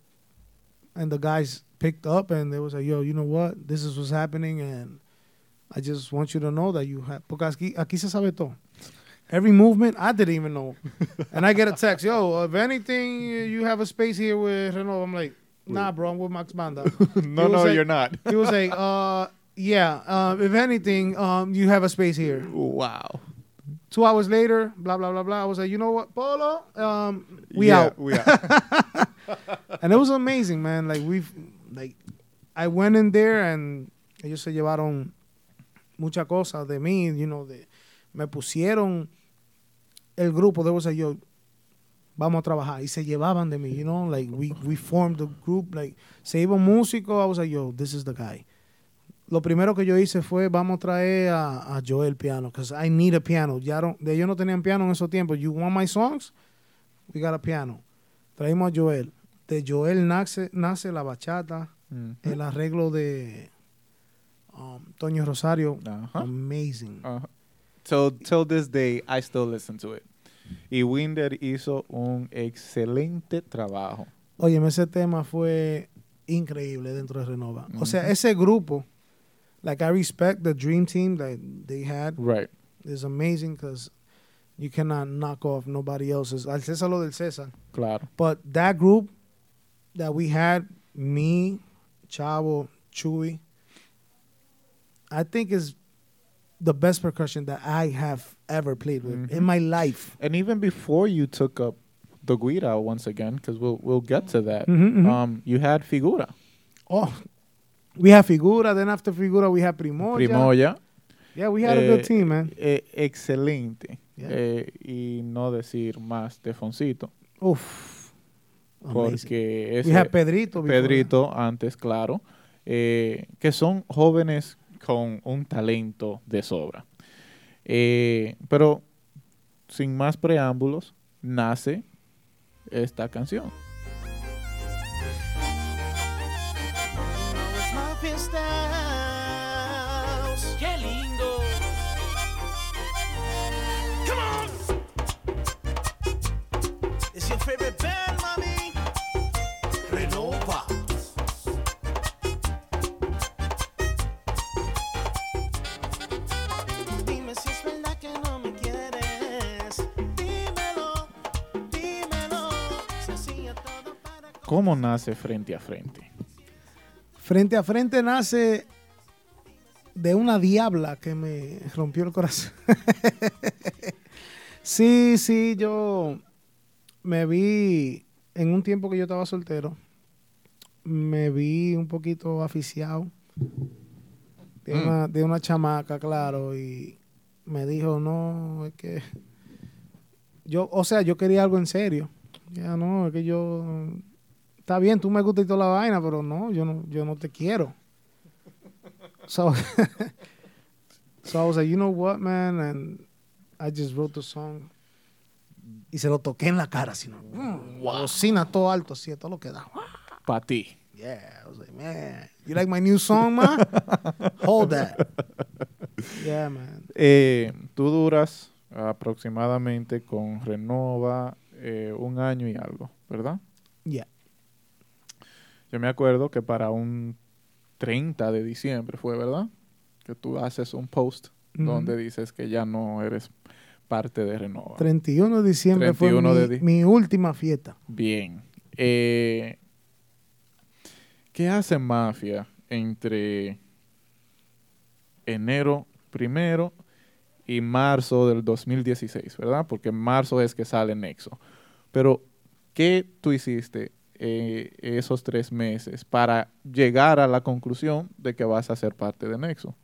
and the guys picked up and they was like, yo, you know what? This is what's happening and I just want you to know that you have porque aquí, aquí se sabe todo. Every movement I didn't even know. and I get a text, yo, if anything you have a space here with Renault. I'm like, nah, bro, I'm with Max Banda. no, no, like- you're not. he was like, uh, yeah, uh, if anything, um, you have a space here. wow. Two hours later, blah blah blah blah. I was like, you know what, Polo, um, we Yeah, out. We out. and it was amazing, man. Like we've like I went in there and ellos se llevaron muchas cosas de mí, you know, de me pusieron el grupo de say, yo vamos a trabajar y se llevaban de mí, you know, like we we formed the group, like se iba músico, I was like, yo, this is the guy. Lo primero que yo hice fue vamos a traer a, a Joel piano, because I need a piano. Ya no, de ellos no tenían piano en esos tiempos. You want my songs? We got a piano. Traímos a Joel. De Joel nace, nace la bachata, Mm. el arreglo de um, Toño Rosario. Ajá. Amazing. Ajá. So, till this day, I still listen to it. Y Winder hizo un excelente trabajo. Oye, ese tema fue increíble dentro de Renova. O sea, Ujú. ese grupo, like I respect the dream team that they had. Right. is amazing because you cannot knock off nobody else's. Al César lo del César. Claro. But that group that we had, me, Chavo, Chewy, I think is the best percussion that I have ever played with Mhm. in my life. And even before you took up the guira once again, because we'll we'll get to that. Mhm, mhm. Um, you had figura, Oh, we have Figura. Then after Figura, we have Primoya. Primoya, Yeah, we had a Eh, good team, man. eh, excelente. Yeah. Eh, y no decir más de Foncito. Amazing. porque We ese had Pedrito. before Pedrito antes, claro, eh, que son jóvenes con un talento de sobra. Eh, pero sin más preámbulos, nace esta canción. ¿Cómo nace frente a frente? Frente a frente nace de una diabla que me rompió el corazón. sí, sí, yo me vi en un tiempo que yo estaba soltero, me vi un poquito aficiado de, Mm. una, de una chamaca, claro, y me dijo, no, es que yo, o sea, yo quería algo en serio. Ya no, es que yo está bien, tú me gustas y toda la vaina, pero no, yo no, yo no te quiero. So, so I was like, you know what, man, and I just wrote the song y se lo toqué en la cara, así, ¿no? Mm, la bocina todo alto, así, todo lo que da. Para ti. Yeah, I was like, man, you like my new song, man? Hold that. Yeah, man. Eh, tú duras aproximadamente con Renova eh, un año y algo, ¿verdad? Yeah. Yo me acuerdo que para un 30 de diciembre fue, ¿verdad? Que tú haces un post donde dices que ya no eres parte de Renova. 31 de diciembre 31 fue de mi, di- mi última fiesta. Bien. Eh, ¿Qué hace Mafia entre enero primero y marzo del 2016, verdad? Porque en marzo es que sale Nexo. Pero, ¿qué tú hiciste eh, esos tres meses para llegar a la conclusión de que vas a ser parte de Nexo?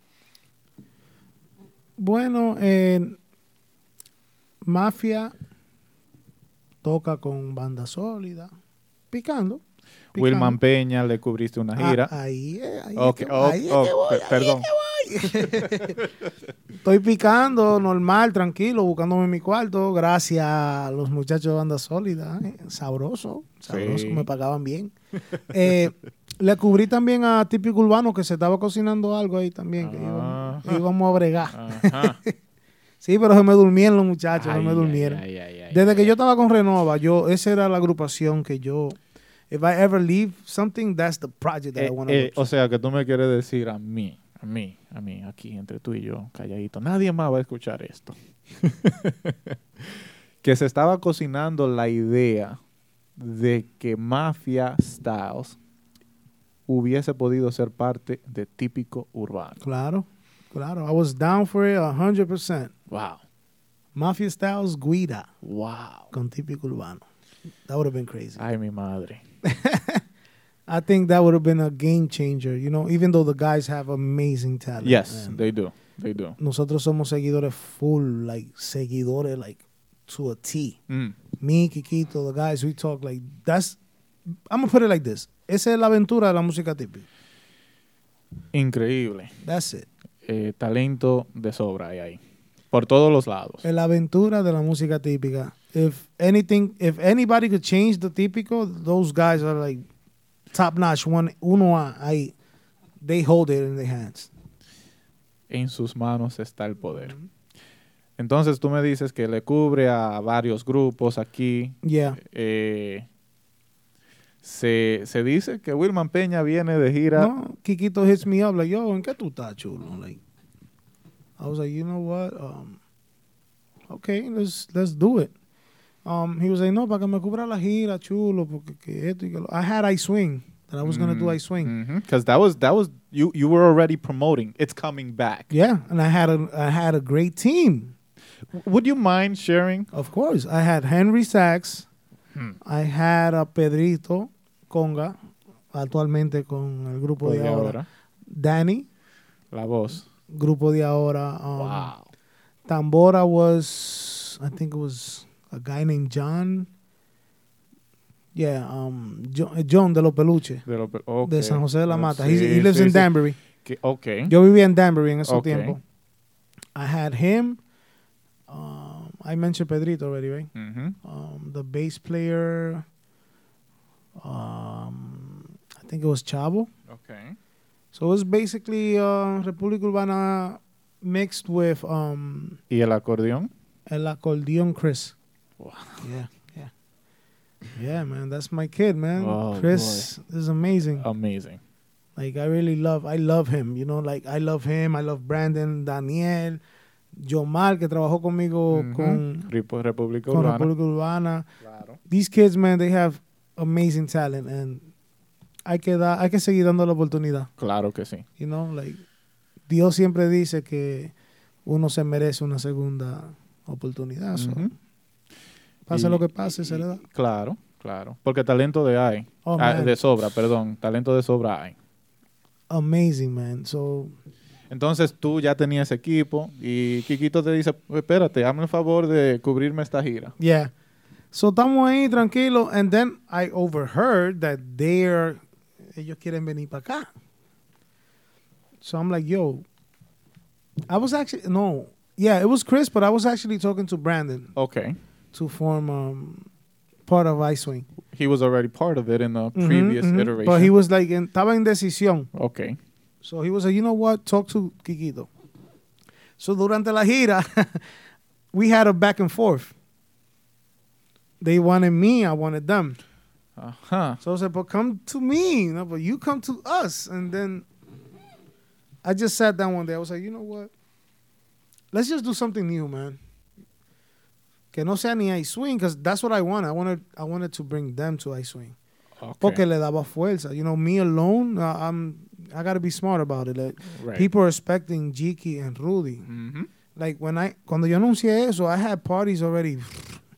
Bueno, eh, Mafia toca con banda sólida, picando. picando. Wilman Peña, le cubriste una Ah, gira. ahí es, ahí que- oh, ahí oh, voy, per- ahí perdón. Estoy picando, normal, tranquilo, buscándome mi cuarto. Gracias a los muchachos de banda sólida. eh, Sabroso, sabroso, Sí. me pagaban bien. Eh, le cubrí también a Típico Urbano que se estaba cocinando algo ahí también. Que íbamos, Ajá. íbamos a bregar. Ajá. Sí, pero se me durmieron los muchachos, se me durmieron. ay, ay, ay, Desde que yo estaba con Renova, yo, esa era la agrupación que yo, if I ever leave something, that's the project that I Eh, want to eh, o sea, que tú me quieres decir a mí, a mí, a mí, aquí entre tú y yo, calladito, nadie más va a escuchar esto. que se estaba cocinando la idea de que Mafia Styles hubiese podido ser parte de típico urbano. Claro, claro. I was down for it 100%. Wow, Mafia Styles Guida wow. con típico urbano. That would have been crazy. Ay, mi madre. I think that would have been a game changer, you know, even though the guys have amazing talent. Yes, man. they do, they do. Nosotros somos seguidores full, like, seguidores, like, to a T. Mm, Me, Kikito, the guys, we talk like, that's, I'm going to put it like this. Esa es la aventura de la música típica. increíble. That's it. Eh, talento de sobra hay ahí. Por todos los lados. La aventura de la música típica. If anything, if anybody could change the típico, those guys are like top notch. One, uno a- ahí. They hold it in their hands. en sus manos está el poder. Entonces tú me dices que le cubre a varios grupos aquí. Yeah. Eh, se, se dice que Wilman Peña viene de gira. No, Kikito hits me up like, yo, ¿en qué tú estás, chulo? Like, I was like, you know what? Um, okay, let's let's do it. Um, he was like, no, para que me cubra la gira, chulo, porque que esto y que lo. I had I swing that I was gonna do I swing. Because that was that was you you were already promoting. It's coming back. Yeah, and I had a I had a great team. Would you mind sharing? Of course, I had Henry Sachs. Hmm. I had a Pedrito Conga, actualmente con el grupo de de ahora. Danny, La voz. grupo de ahora. Um, wow. Tambora was, I think it was a guy named John. Yeah, um, Jo- John de los Peluches, De, lo- ok. de San José de la Mata. sí, he lives sí, in sí. Danbury. Que- ok. Yo vivía en Danbury en ese tiempo. I had him. Um, I mentioned Pedrito already, right? Ujú. Um, the bass player. Um, I think it was Chavo. Ok. So it was basically uh, República Urbana mixed with um, ¿Y el acordeón? el acordeon Chris. Wow. Yeah, yeah. Yeah, man, that's my kid, man. Oh, Chris is amazing. Amazing. Like I really love, I love him. You know, like I love him. I love Brandon, Daniel, Jomar que trabajó conmigo Ujú. con Repo- República con Urbana. República Urbana. Claro. These kids, man, they have amazing talent, and hay que dar, hay que seguir dando la oportunidad. Claro que sí. You know, like Dios siempre dice que uno se merece una segunda oportunidad. so. Pase Y- lo que pase, se y- le da. Claro, claro. Porque talento de hay. Oh, Ah, de sobra, perdón. Talento de sobra hay. Amazing, man. So Entonces tú ya tenías equipo y Kikito te dice, espérate, hazme el favor de cubrirme esta gira. Yeah. So estamos ahí tranquilos. And then I overheard that they're, ellos quieren venir para acá. So I'm like, yo, I was actually, no, yeah, it was Chris, but I was actually talking to Brandon Ok. to form um, part of iSwing. He was already part of it in the Mhm, previous mhm. iteration. But he was like, en, estaba en decisión. ok. So he was like, you know what, talk to Kikito. So durante la gira, we had a back and forth. They wanted me, I wanted them. Ajá. So I said, but come to me, no, but you come to us. And then I just sat down one day. I was like, you know what? Let's just do something new, man. Que no sea ni ice swing, because that's what I wanted. I wanted, I wanted to bring them to ice swing. ok. Porque le daba fuerza. You know, me alone, uh, I'm, I got to be smart about it. Like, Right. People are expecting Jiki and Rudy. Ujú. Like when I, cuando yo anuncié eso, I had parties already.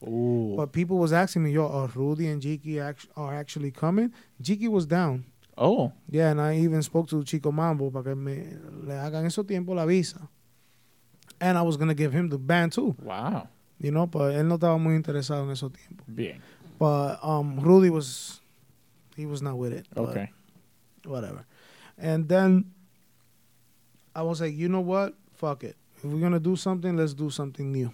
Uh, But people was asking me, yo, are Rudy and Jiki act- are actually coming? Jiki was down. oh, Yeah, and I even spoke to Chico Mambo para que me le hagan eso tiempo la visa. And I was going to give him the band too, wow. you know, but él no estaba muy interesado en esos tiempos. Bien. But um, Rudy was, he was not with it. Ok. Whatever. And then I was like, you know what? Fuck it. If we're going to do something, let's do something new.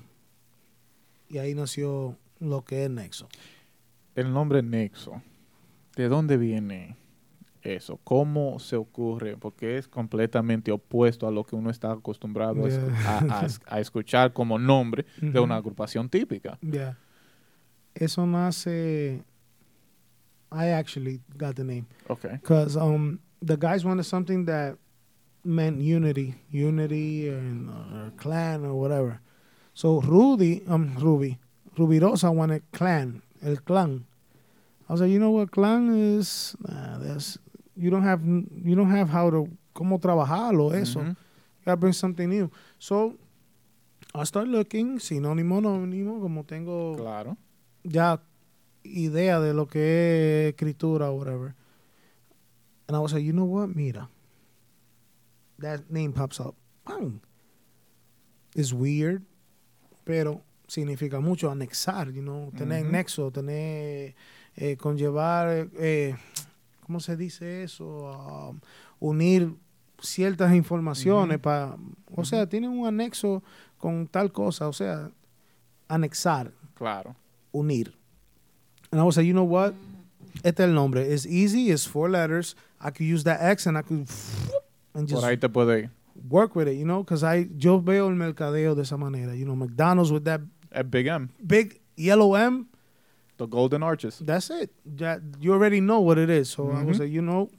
Y ahí nació lo que es Nexo. El nombre Nexo. ¿De dónde viene eso? ¿Cómo se ocurre? Porque es completamente opuesto a lo que uno está acostumbrado a escu- Yeah. a, a- a escuchar como nombre de una agrupación típica. Yeah. Eso nace. I actually got the name Ok. because um the guys wanted something that meant unity, unity and uh, or clan or whatever. So Rudy, um Ruby, Rubirosa wanted clan, el clan. I was like, you know what, clan is nah, that's you don't have you don't have how to cómo trabajarlo eso. Ujú. You gotta bring something new. So I start looking, sinónimo, anónimo, como tengo Claro. ya idea de lo que es escritura or whatever. And I was like, you know what? Mira. That name pops up. Bang. It's weird, pero significa mucho anexar, you know, tener Ujú. nexo, tener, eh, conllevar, eh, ¿cómo se dice eso? Um, unir ciertas informaciones para, o sea, tiene un anexo con tal cosa, o sea, anexar Claro. unir. And I was like, you know what? Este es el nombre. It's easy. It's four letters. I could use that X and I could and just Por ahí te puede ir. Work with it, you know, because I yo veo el mercadeo de esa manera. You know, McDonald's with that Es Big M. big yellow M. The Golden Arches. That's it. That you already know what it is. So I was Mhm. like, you know,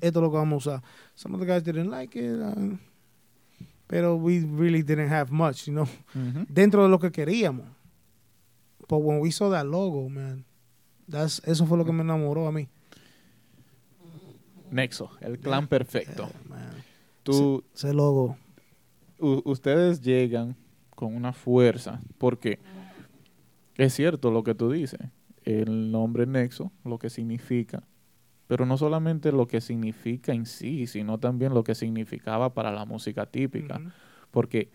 esto es lo vamos a usar. Some of the guys didn't like it, uh, pero we really didn't have much, you know. Ujú. dentro de lo que queríamos. But when we saw that logo, man, that's, eso fue lo que me enamoró a mí. Nexo, el clan perfecto. Yeah, man. Tú, Ese logo. u- ustedes llegan con una fuerza, porque es cierto lo que tú dices, el nombre Nexo, lo que significa, pero no solamente lo que significa en sí, sino también lo que significaba para la música típica, porque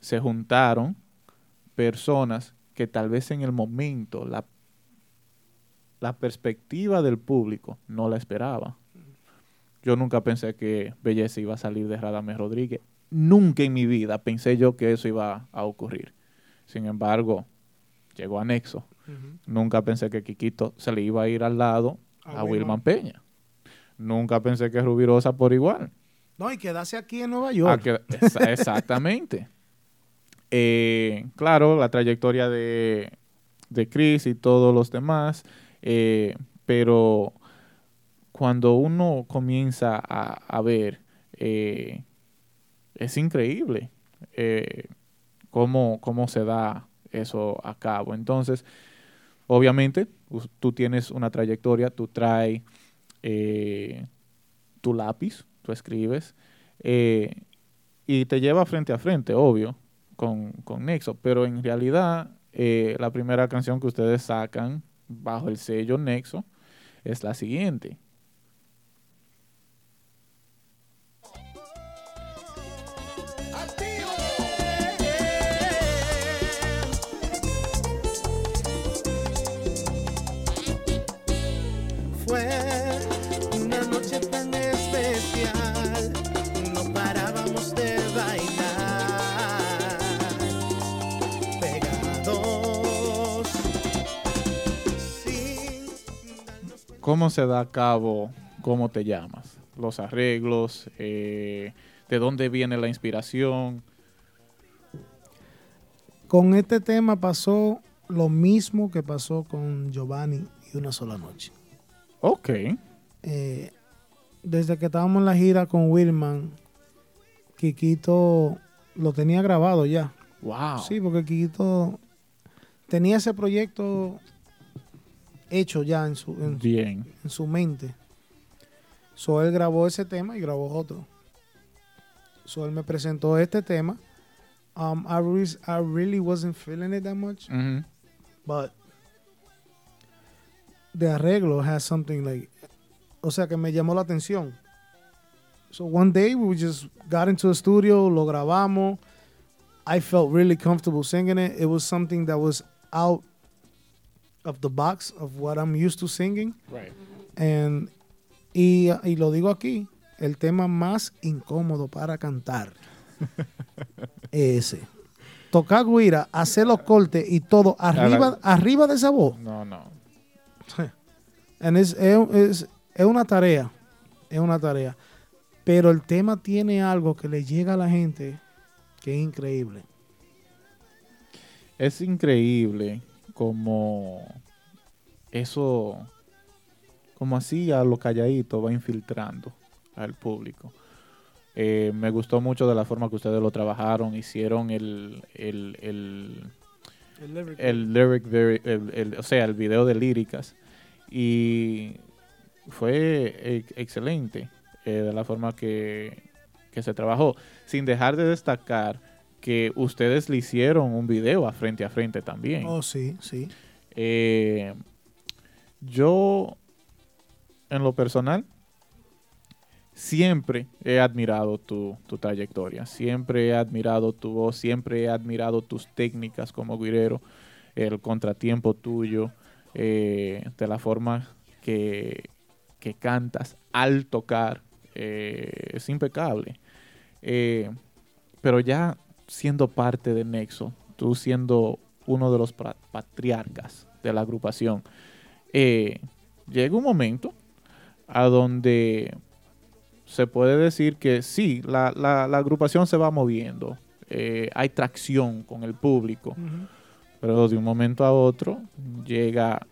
se juntaron personas que tal vez en el momento la, la perspectiva del público no la esperaba. Yo nunca pensé que Belleza iba a salir de Radamés Rodríguez. Nunca en mi vida pensé yo que eso iba a ocurrir. Sin embargo, llegó a Nexo. Ujú. Nunca pensé que Quiquito se le iba a ir al lado A a, Wilman. Peña. Nunca pensé que Rubirosa por igual. No, y quedarse aquí en Nueva Ah, York. que- exa- exactamente. Eh, claro, la trayectoria de, de Chris y todos los demás, eh, pero cuando uno comienza a, a ver, eh, es increíble eh, cómo, cómo se da eso a cabo. Entonces, obviamente, tú tienes una trayectoria, tú traes eh, tu lápiz, tú escribes, y te lleva frente a frente, obvio, con, con Nexo, pero en realidad eh, la primera canción que ustedes sacan bajo el sello Nexo es la siguiente. ¿Cómo se da a cabo? ¿Cómo te llamas? Los arreglos, eh, de dónde viene la inspiración. con este tema pasó lo mismo que pasó con Giovanni y una sola noche. Ok. Eh, desde que estábamos en la gira con Wilman, Kikito lo tenía grabado ya. Wow. Sí, porque Kikito tenía ese proyecto hecho ya en su, en, Bien. en su mente. So él grabó ese tema y grabó otro. So él me presentó este tema. Um, I, re- I really wasn't feeling it that much, but the arreglo has something like, o sea, que me llamó la atención. So one day we just got into the studio, lo grabamos. I felt really comfortable singing it. It was something that was out of the box of what I'm used to singing. Right. And- y, y lo digo aquí, el tema más incómodo para cantar es ese. Tocar guira, hacer los cortes y todo arriba, arriba de esa voz. No, no. And es- es una tarea, es una tarea. Pero el tema tiene algo que le llega a la gente que es increíble. Es increíble como eso, como así a lo calladito va infiltrando al público. Eh, me gustó mucho de la forma que ustedes lo trabajaron, hicieron el, el, el, el lyric, el- el- o sea, el video de líricas. Y fue excelente eh, de la forma que, que se trabajó, sin dejar de destacar que ustedes le hicieron un video a frente a frente también. Oh, sí, sí. Eh, yo, en lo personal, siempre he admirado tu, tu trayectoria, siempre he admirado tu voz, siempre he admirado tus técnicas como guirero, el contratiempo tuyo, eh, de la forma que, que cantas al tocar, eh, es impecable. Eh, pero ya siendo parte de Nexo, tú siendo uno de los patriarcas de la agrupación, eh, llega un momento a donde se puede decir que sí, la, la- la agrupación se va moviendo, eh, hay tracción con el público, pero de un momento a otro llega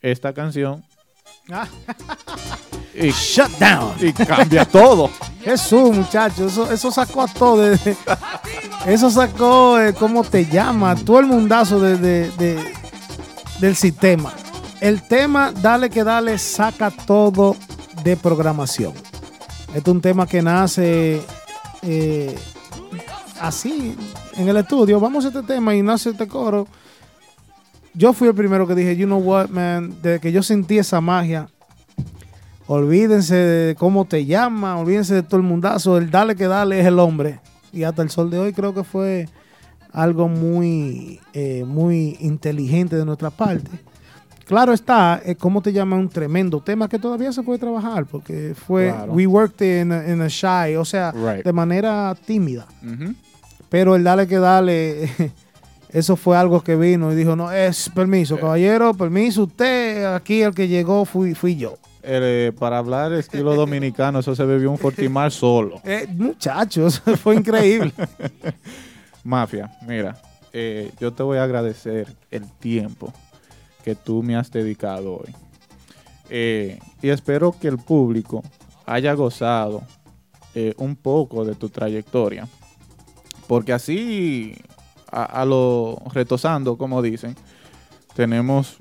esta canción Ah. y, Shut down. y cambia todo. Jesús, muchachos, eso, eso sacó a todo. de- eso sacó, eh, ¿cómo te llama? Todo el mundazo de- del sistema. El tema, dale que dale, saca todo de programación. Este es un tema que nace eh, así, en el estudio. Vamos a este tema y nace este coro. Yo fui el primero que dije, you know what, man, desde que yo sentí esa magia, Olvídense de cómo te llama, olvídense de todo el mundazo. El dale que dale es el hombre. Y hasta el sol de hoy creo que fue algo muy, eh, muy inteligente de nuestra parte. Claro está, eh, cómo te llama un tremendo tema que todavía se puede trabajar porque fue, Claro. we worked in a, in a shy, o sea, Right. de manera tímida. Pero el dale que dale, eso fue algo que vino y dijo, no, es permiso, caballero, permiso, usted, aquí el que llegó fui, fui yo. Eh, para hablar estilo dominicano, eso se bebió un Fortimar solo. Eh, muchachos, fue increíble. Mafia, mira, eh, yo te voy a agradecer el tiempo que tú me has dedicado hoy. Eh, y espero que el público haya gozado eh, un poco de tu trayectoria. Porque así, a, a lo retosando, como dicen, tenemos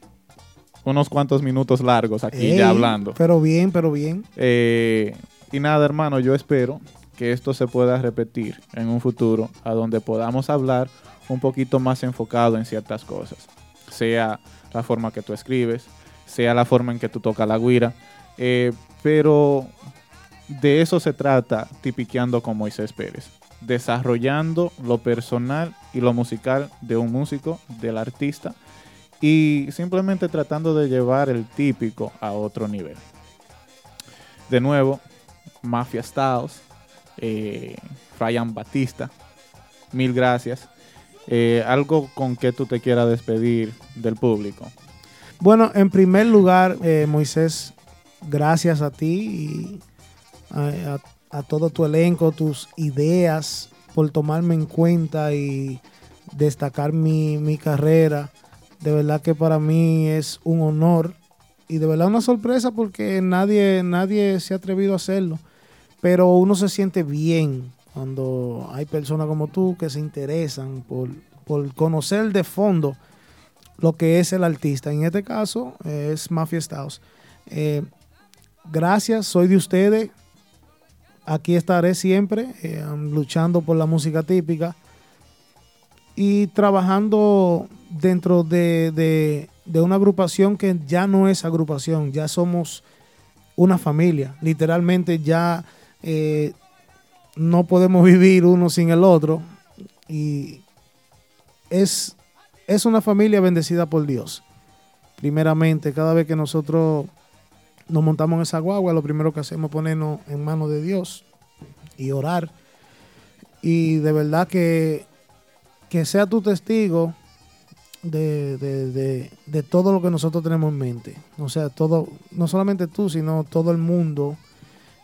unos cuantos minutos largos aquí Ey, ya hablando. Pero bien, pero bien. Eh, y nada, hermano, yo espero que esto se pueda repetir en un futuro, a donde podamos hablar un poquito más enfocado en ciertas cosas. Sea la forma que tú escribes, sea la forma en que tú tocas la guira. eh, pero de eso se trata tipiqueando con Moisés Pérez. Desarrollando lo personal y lo musical de un músico, del artista, y simplemente tratando de llevar el típico a otro nivel. De nuevo, Mafia Styles, eh, Ryan Batista, mil gracias. Eh, algo con que tú te quieras despedir del público. Bueno, en primer lugar, eh, Moisés, gracias a ti y a, a- todo tu elenco, tus ideas, por tomarme en cuenta y destacar mi, mi carrera. De verdad que para mí es un honor y de verdad una sorpresa porque nadie, nadie se ha atrevido a hacerlo. Pero uno se siente bien cuando hay personas como tú que se interesan por, por conocer de fondo lo que es el artista. En este caso eh, es Mafia Estados. Eh, gracias, soy de ustedes. Aquí estaré siempre eh, luchando por la música típica y trabajando dentro de, de- de una agrupación que ya no es agrupación, ya somos una familia. Literalmente ya eh, no podemos vivir uno sin el otro y es, es una familia bendecida por Dios. Primeramente, cada vez que nosotros nos montamos en esa guagua, lo primero que hacemos es ponernos en manos de Dios y orar. Y de verdad que, que sea tu testigo de, de- de- de todo lo que nosotros tenemos en mente. O sea, todo, no solamente tú, sino todo el mundo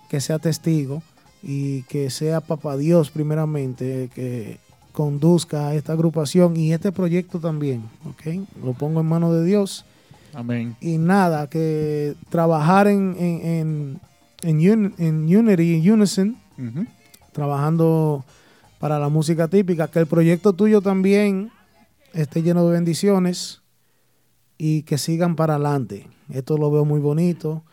que sea testigo y que sea papá Dios primeramente, que conduzca a esta agrupación y este proyecto también, ¿ok? Lo pongo en manos de Dios Amén. y nada, que trabajar en, en, en, en uni- en Unity, en Unison, trabajando para la música típica, que el proyecto tuyo también esté lleno de bendiciones y que sigan para adelante. Esto lo veo muy bonito.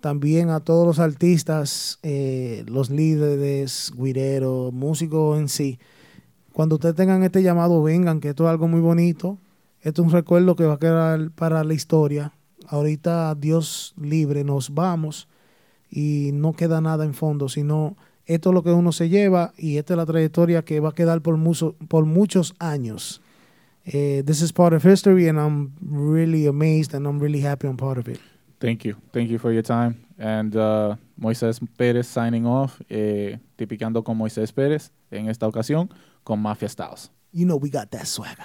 También a todos los artistas, eh, los líderes, guireros, músicos en sí. Cuando ustedes tengan este llamado, vengan, que esto es algo muy bonito. Esto es un recuerdo que va a quedar para la historia. Ahorita, Dios libre, nos vamos y no queda nada en fondo, sino esto es lo que uno se lleva y esta es la trayectoria que va a quedar por, mucho- por muchos años. Eh, this is part of history and I'm really amazed and I'm really happy I'm part of it. Thank you. Thank you for your time. And uh, Moisés Pérez signing off, eh, tipicando con Moisés Pérez, en esta ocasión con Mafia Styles. You know we got that swagger.